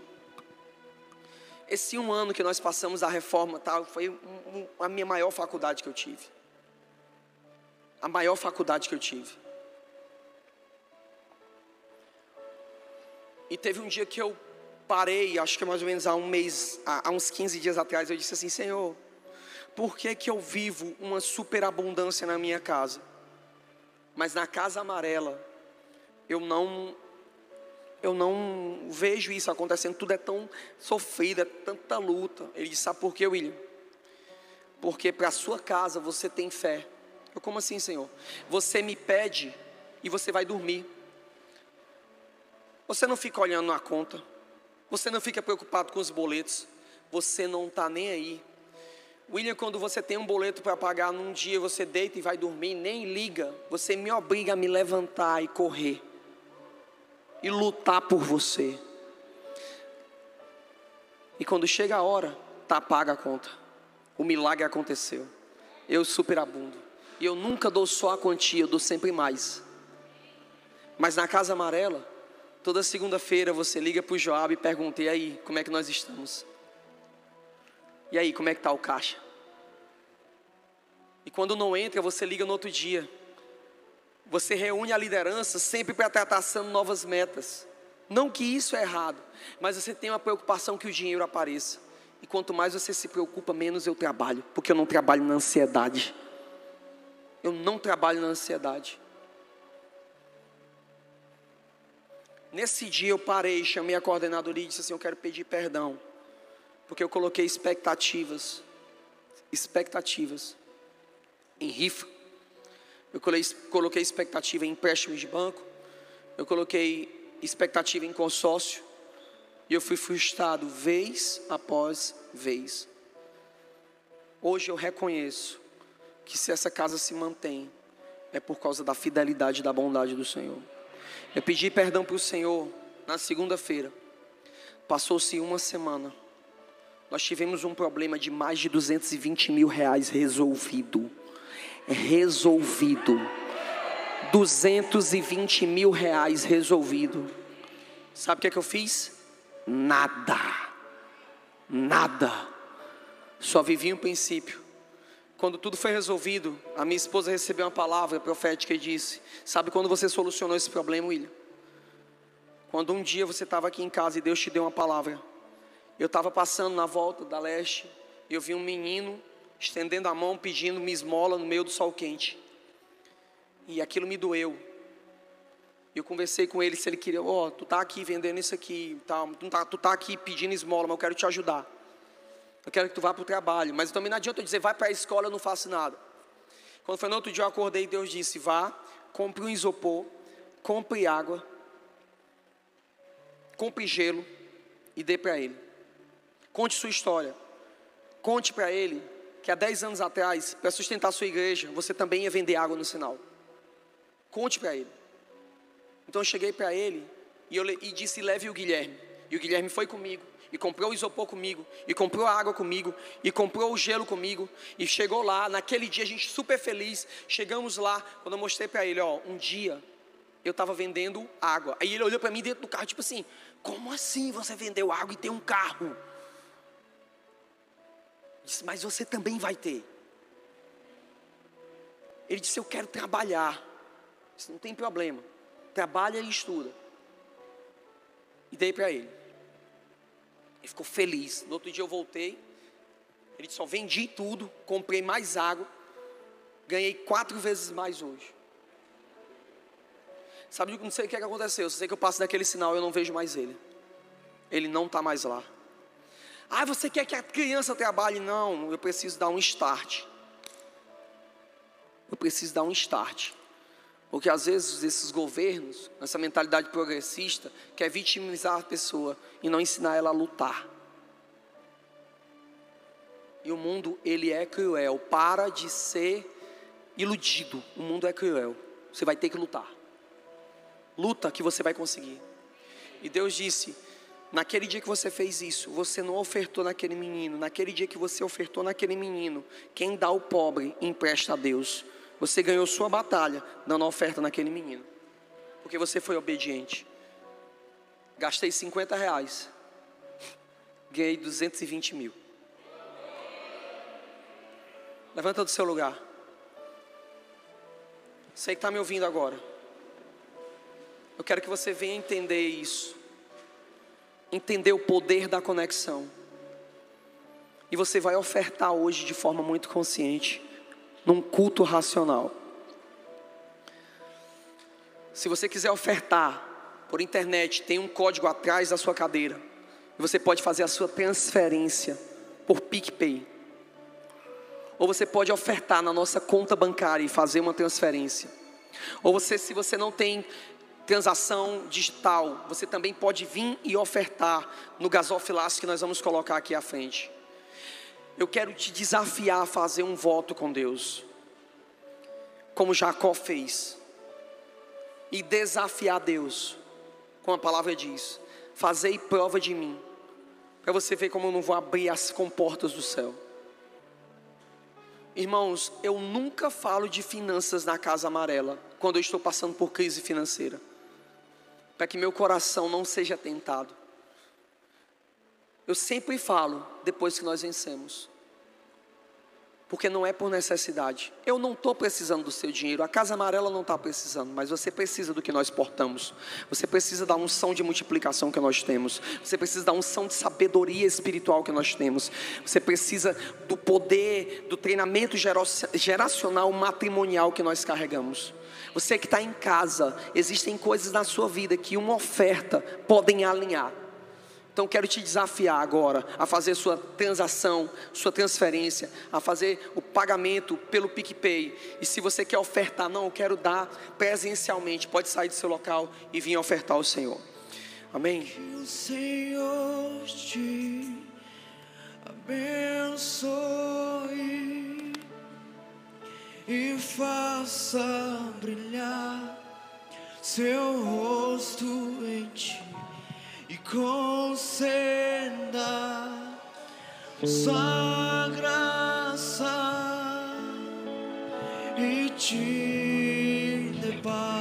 S1: Esse um ano que nós passamos da reforma tal, foi um, um, a minha maior faculdade que eu tive. A maior faculdade que eu tive. E teve um dia que eu parei, acho que mais ou menos há um mês, há uns 15 dias atrás, eu disse assim: Senhor, por que, que eu vivo uma superabundância na minha casa? Mas na casa amarela, eu não eu não vejo isso acontecendo, tudo é tão sofrido, é tanta luta. Ele disse: Sabe por quê, William? Porque para a sua casa você tem fé. Eu, como assim, Senhor? Você me pede e você vai dormir. Você não fica olhando na conta, você não fica preocupado com os boletos, você não está nem aí. William, quando você tem um boleto para pagar num dia, você deita e vai dormir, nem liga, você me obriga a me levantar e correr e lutar por você. E quando chega a hora, tá paga a conta. O milagre aconteceu. Eu superabundo. E eu nunca dou só a quantia, eu dou sempre mais. Mas na Casa Amarela, toda segunda-feira você liga para o Joab e pergunta: e aí, como é que nós estamos? E aí, como é que está o caixa? E quando não entra, você liga no outro dia. Você reúne a liderança sempre para estar traçando novas metas. Não que isso é errado, mas você tem uma preocupação que o dinheiro apareça. E quanto mais você se preocupa, menos eu trabalho, porque eu não trabalho na ansiedade. Eu não trabalho na ansiedade. Nesse dia eu parei, chamei a coordenadora e disse assim: Eu quero pedir perdão, porque eu coloquei expectativas, expectativas em rifa eu coloquei expectativa em empréstimos de banco. Eu coloquei expectativa em consórcio. E eu fui frustrado vez após vez. Hoje eu reconheço que se essa casa se mantém, é por causa da fidelidade e da bondade do Senhor. Eu pedi perdão para o Senhor na segunda-feira. Passou-se uma semana. Nós tivemos um problema de mais de 220 mil reais resolvido resolvido. 220 mil reais resolvido. Sabe o que, é que eu fiz? Nada. Nada. Só vivi um princípio. Quando tudo foi resolvido, a minha esposa recebeu uma palavra profética e disse: Sabe quando você solucionou esse problema, William? Quando um dia você estava aqui em casa e Deus te deu uma palavra. Eu estava passando na volta da leste, e eu vi um menino estendendo a mão, pedindo-me esmola no meio do sol quente. E aquilo me doeu. Eu conversei com ele se ele queria, ó, oh, tu tá aqui vendendo isso aqui, tal, tu tá, tu tá aqui pedindo esmola, mas eu quero te ajudar. Eu quero que tu vá para o trabalho, mas também não adianta eu dizer, vai para a escola, eu não faço nada. Quando foi no outro dia eu acordei, Deus disse, vá, compre um isopor, compre água, compre gelo e dê para ele. Conte sua história. Conte para ele que há 10 anos atrás, para sustentar a sua igreja, você também ia vender água no sinal. Conte para ele. Então eu cheguei para ele e, eu, e disse: leve o Guilherme. E o Guilherme foi comigo. e comprou o isopor comigo, e comprou a água comigo, e comprou o gelo comigo, e chegou lá, naquele dia a gente super feliz, chegamos lá, quando eu mostrei para ele, ó, um dia eu estava vendendo água, aí ele olhou para mim dentro do carro, tipo assim, como assim você vendeu água e tem um carro? Disse, mas você também vai ter. Ele disse, eu quero trabalhar. Disse, não tem problema, trabalha e estuda. E dei para ele. Ele ficou feliz. No outro dia eu voltei. Ele disse: Só vendi tudo, comprei mais água, ganhei quatro vezes mais hoje. Sabe, não sei o que, é aconteceu. Eu sei que eu passo daquele sinal e eu não vejo mais ele. Ele não está mais lá. Ah, você quer que a criança trabalhe? Não, eu preciso dar um start. Eu preciso dar um start. Porque às vezes esses governos, essa mentalidade progressista, quer vitimizar a pessoa e não ensinar ela a lutar. E o mundo, ele é cruel. Para de ser iludido. O mundo é cruel. Você vai ter que lutar. Luta que você vai conseguir. E Deus disse: naquele dia que você fez isso, você não ofertou naquele menino. Naquele dia que você ofertou naquele menino, quem dá o pobre empresta a Deus. Você ganhou sua batalha dando a oferta naquele menino. Porque você foi obediente. Gastei 50 reais. Ganhei 220 mil. Levanta do seu lugar. Você que está me ouvindo agora. Eu quero que você venha entender isso. Entender o poder da conexão. E você vai ofertar hoje de forma muito consciente num culto racional. Se você quiser ofertar por internet, tem um código atrás da sua cadeira. E você pode fazer a sua transferência por PicPay. Ou você pode ofertar na nossa conta bancária e fazer uma transferência. Ou você, se você não tem transação digital, você também pode vir e ofertar no gasofilaço que nós vamos colocar aqui à frente eu quero te desafiar a fazer um voto com Deus, como Jacó fez, e desafiar Deus, como a palavra diz: fazei prova de mim, para você ver como eu não vou abrir as comportas do céu. Irmãos, eu nunca falo de finanças na casa amarela quando eu estou passando por crise financeira, para que meu coração não seja tentado. Eu sempre falo depois que nós vencemos. Porque não é por necessidade. Eu não estou precisando do seu dinheiro, a Casa Amarela não está precisando, mas você precisa do que nós portamos. Você precisa da unção de multiplicação que nós temos. Você precisa da unção de sabedoria espiritual que nós temos. Você precisa do poder, do treinamento geracional matrimonial que nós carregamos. Você que está em casa, existem coisas na sua vida que uma oferta podem alinhar. Então quero te desafiar agora a fazer sua transação, sua transferência, a fazer o pagamento pelo PicPay. E se você quer ofertar, não, eu quero dar presencialmente, pode sair do seu local e vir ofertar ao Senhor. Amém. Que o Senhor te abençoe e faça brilhar seu rosto em ti e conceda sua graça e te dê quero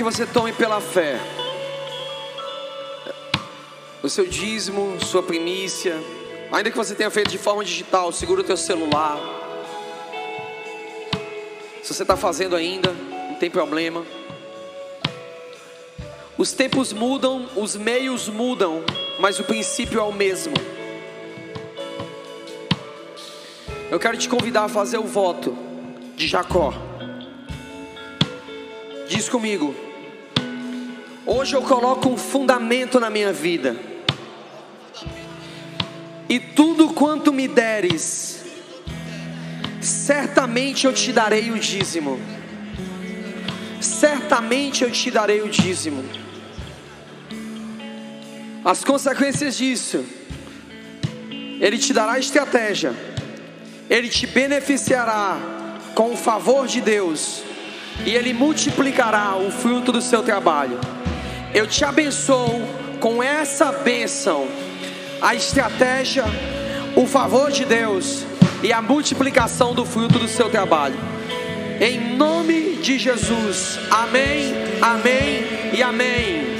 S1: que você tome pela fé o seu dízimo, sua primícia, ainda que você tenha feito de forma digital, segura o teu celular. Se você está fazendo ainda, não tem problema. Os tempos mudam, os meios mudam, mas o princípio é o mesmo. Eu quero te convidar a fazer o voto de Jacó. Diz comigo. Hoje eu coloco um fundamento na minha vida. E tudo quanto me deres, certamente eu te darei o dízimo. Certamente eu te darei o dízimo. As consequências disso, Ele te dará estratégia, Ele te beneficiará com o favor de Deus, e Ele multiplicará o fruto do seu trabalho. Eu te abençoo com essa bênção a estratégia, o favor de Deus e a multiplicação do fruto do seu trabalho. Em nome de Jesus. Amém, amém e amém.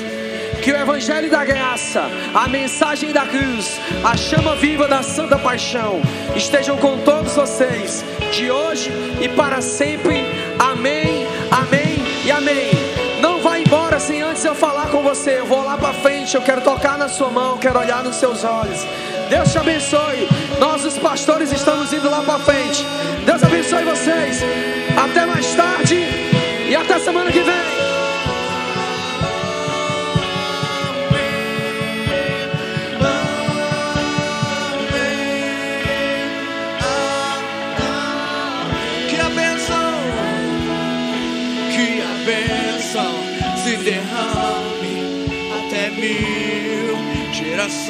S1: Que o Evangelho da Graça, a mensagem da cruz, a chama viva da Santa Paixão estejam com todos vocês, de hoje e para sempre. Amém, amém e amém. Antes eu falar com você. Eu vou lá para frente, eu quero tocar na sua mão, quero olhar nos seus olhos. Deus te abençoe. Nós, os pastores, estamos indo lá para frente. Deus abençoe vocês. Até mais tarde e até semana que vem.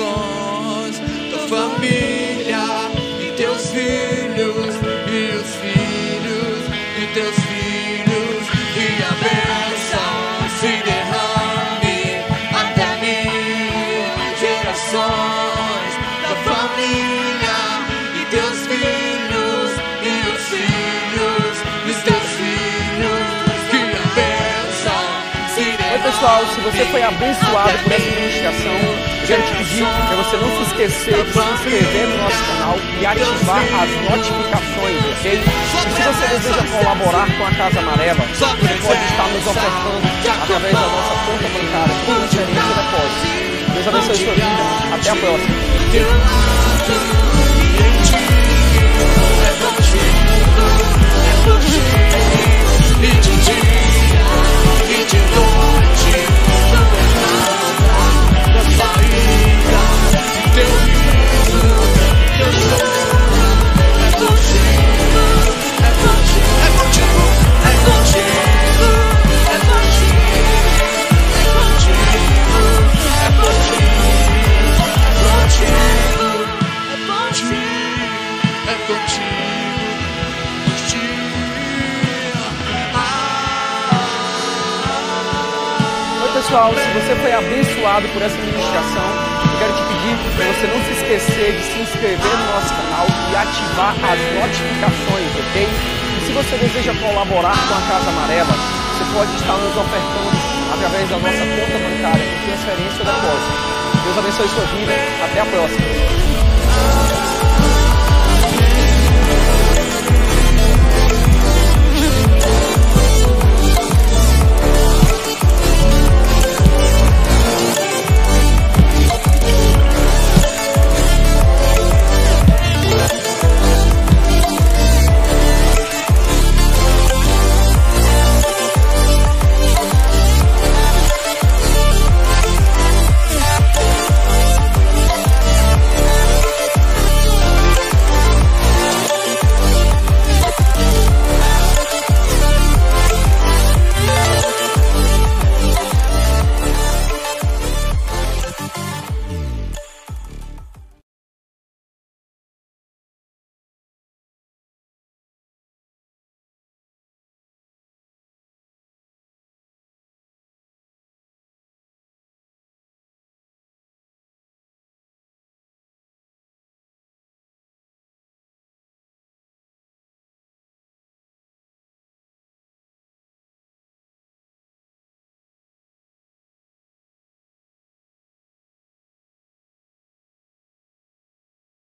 S2: corações da família.
S3: Pessoal, se você foi abençoado por essa ministração, eu quero te pedir para você não se esquecer de se inscrever no nosso canal e ativar as notificações, ok? E se você deseja colaborar com a Casa Amarela, você pode estar nos ofertando através da nossa conta bancária por transferência de depósito. Deus abençoe sua vida. Até a próxima. Pessoal, se você foi abençoado por essa ministração, eu quero te pedir para você não se esquecer de se inscrever no nosso canal e ativar as notificações, ok? E se você deseja colaborar com a Casa Amarela, você pode estar nos ofertando através da nossa conta bancária por transferência ou depósito. Deus abençoe sua vida. Até a próxima.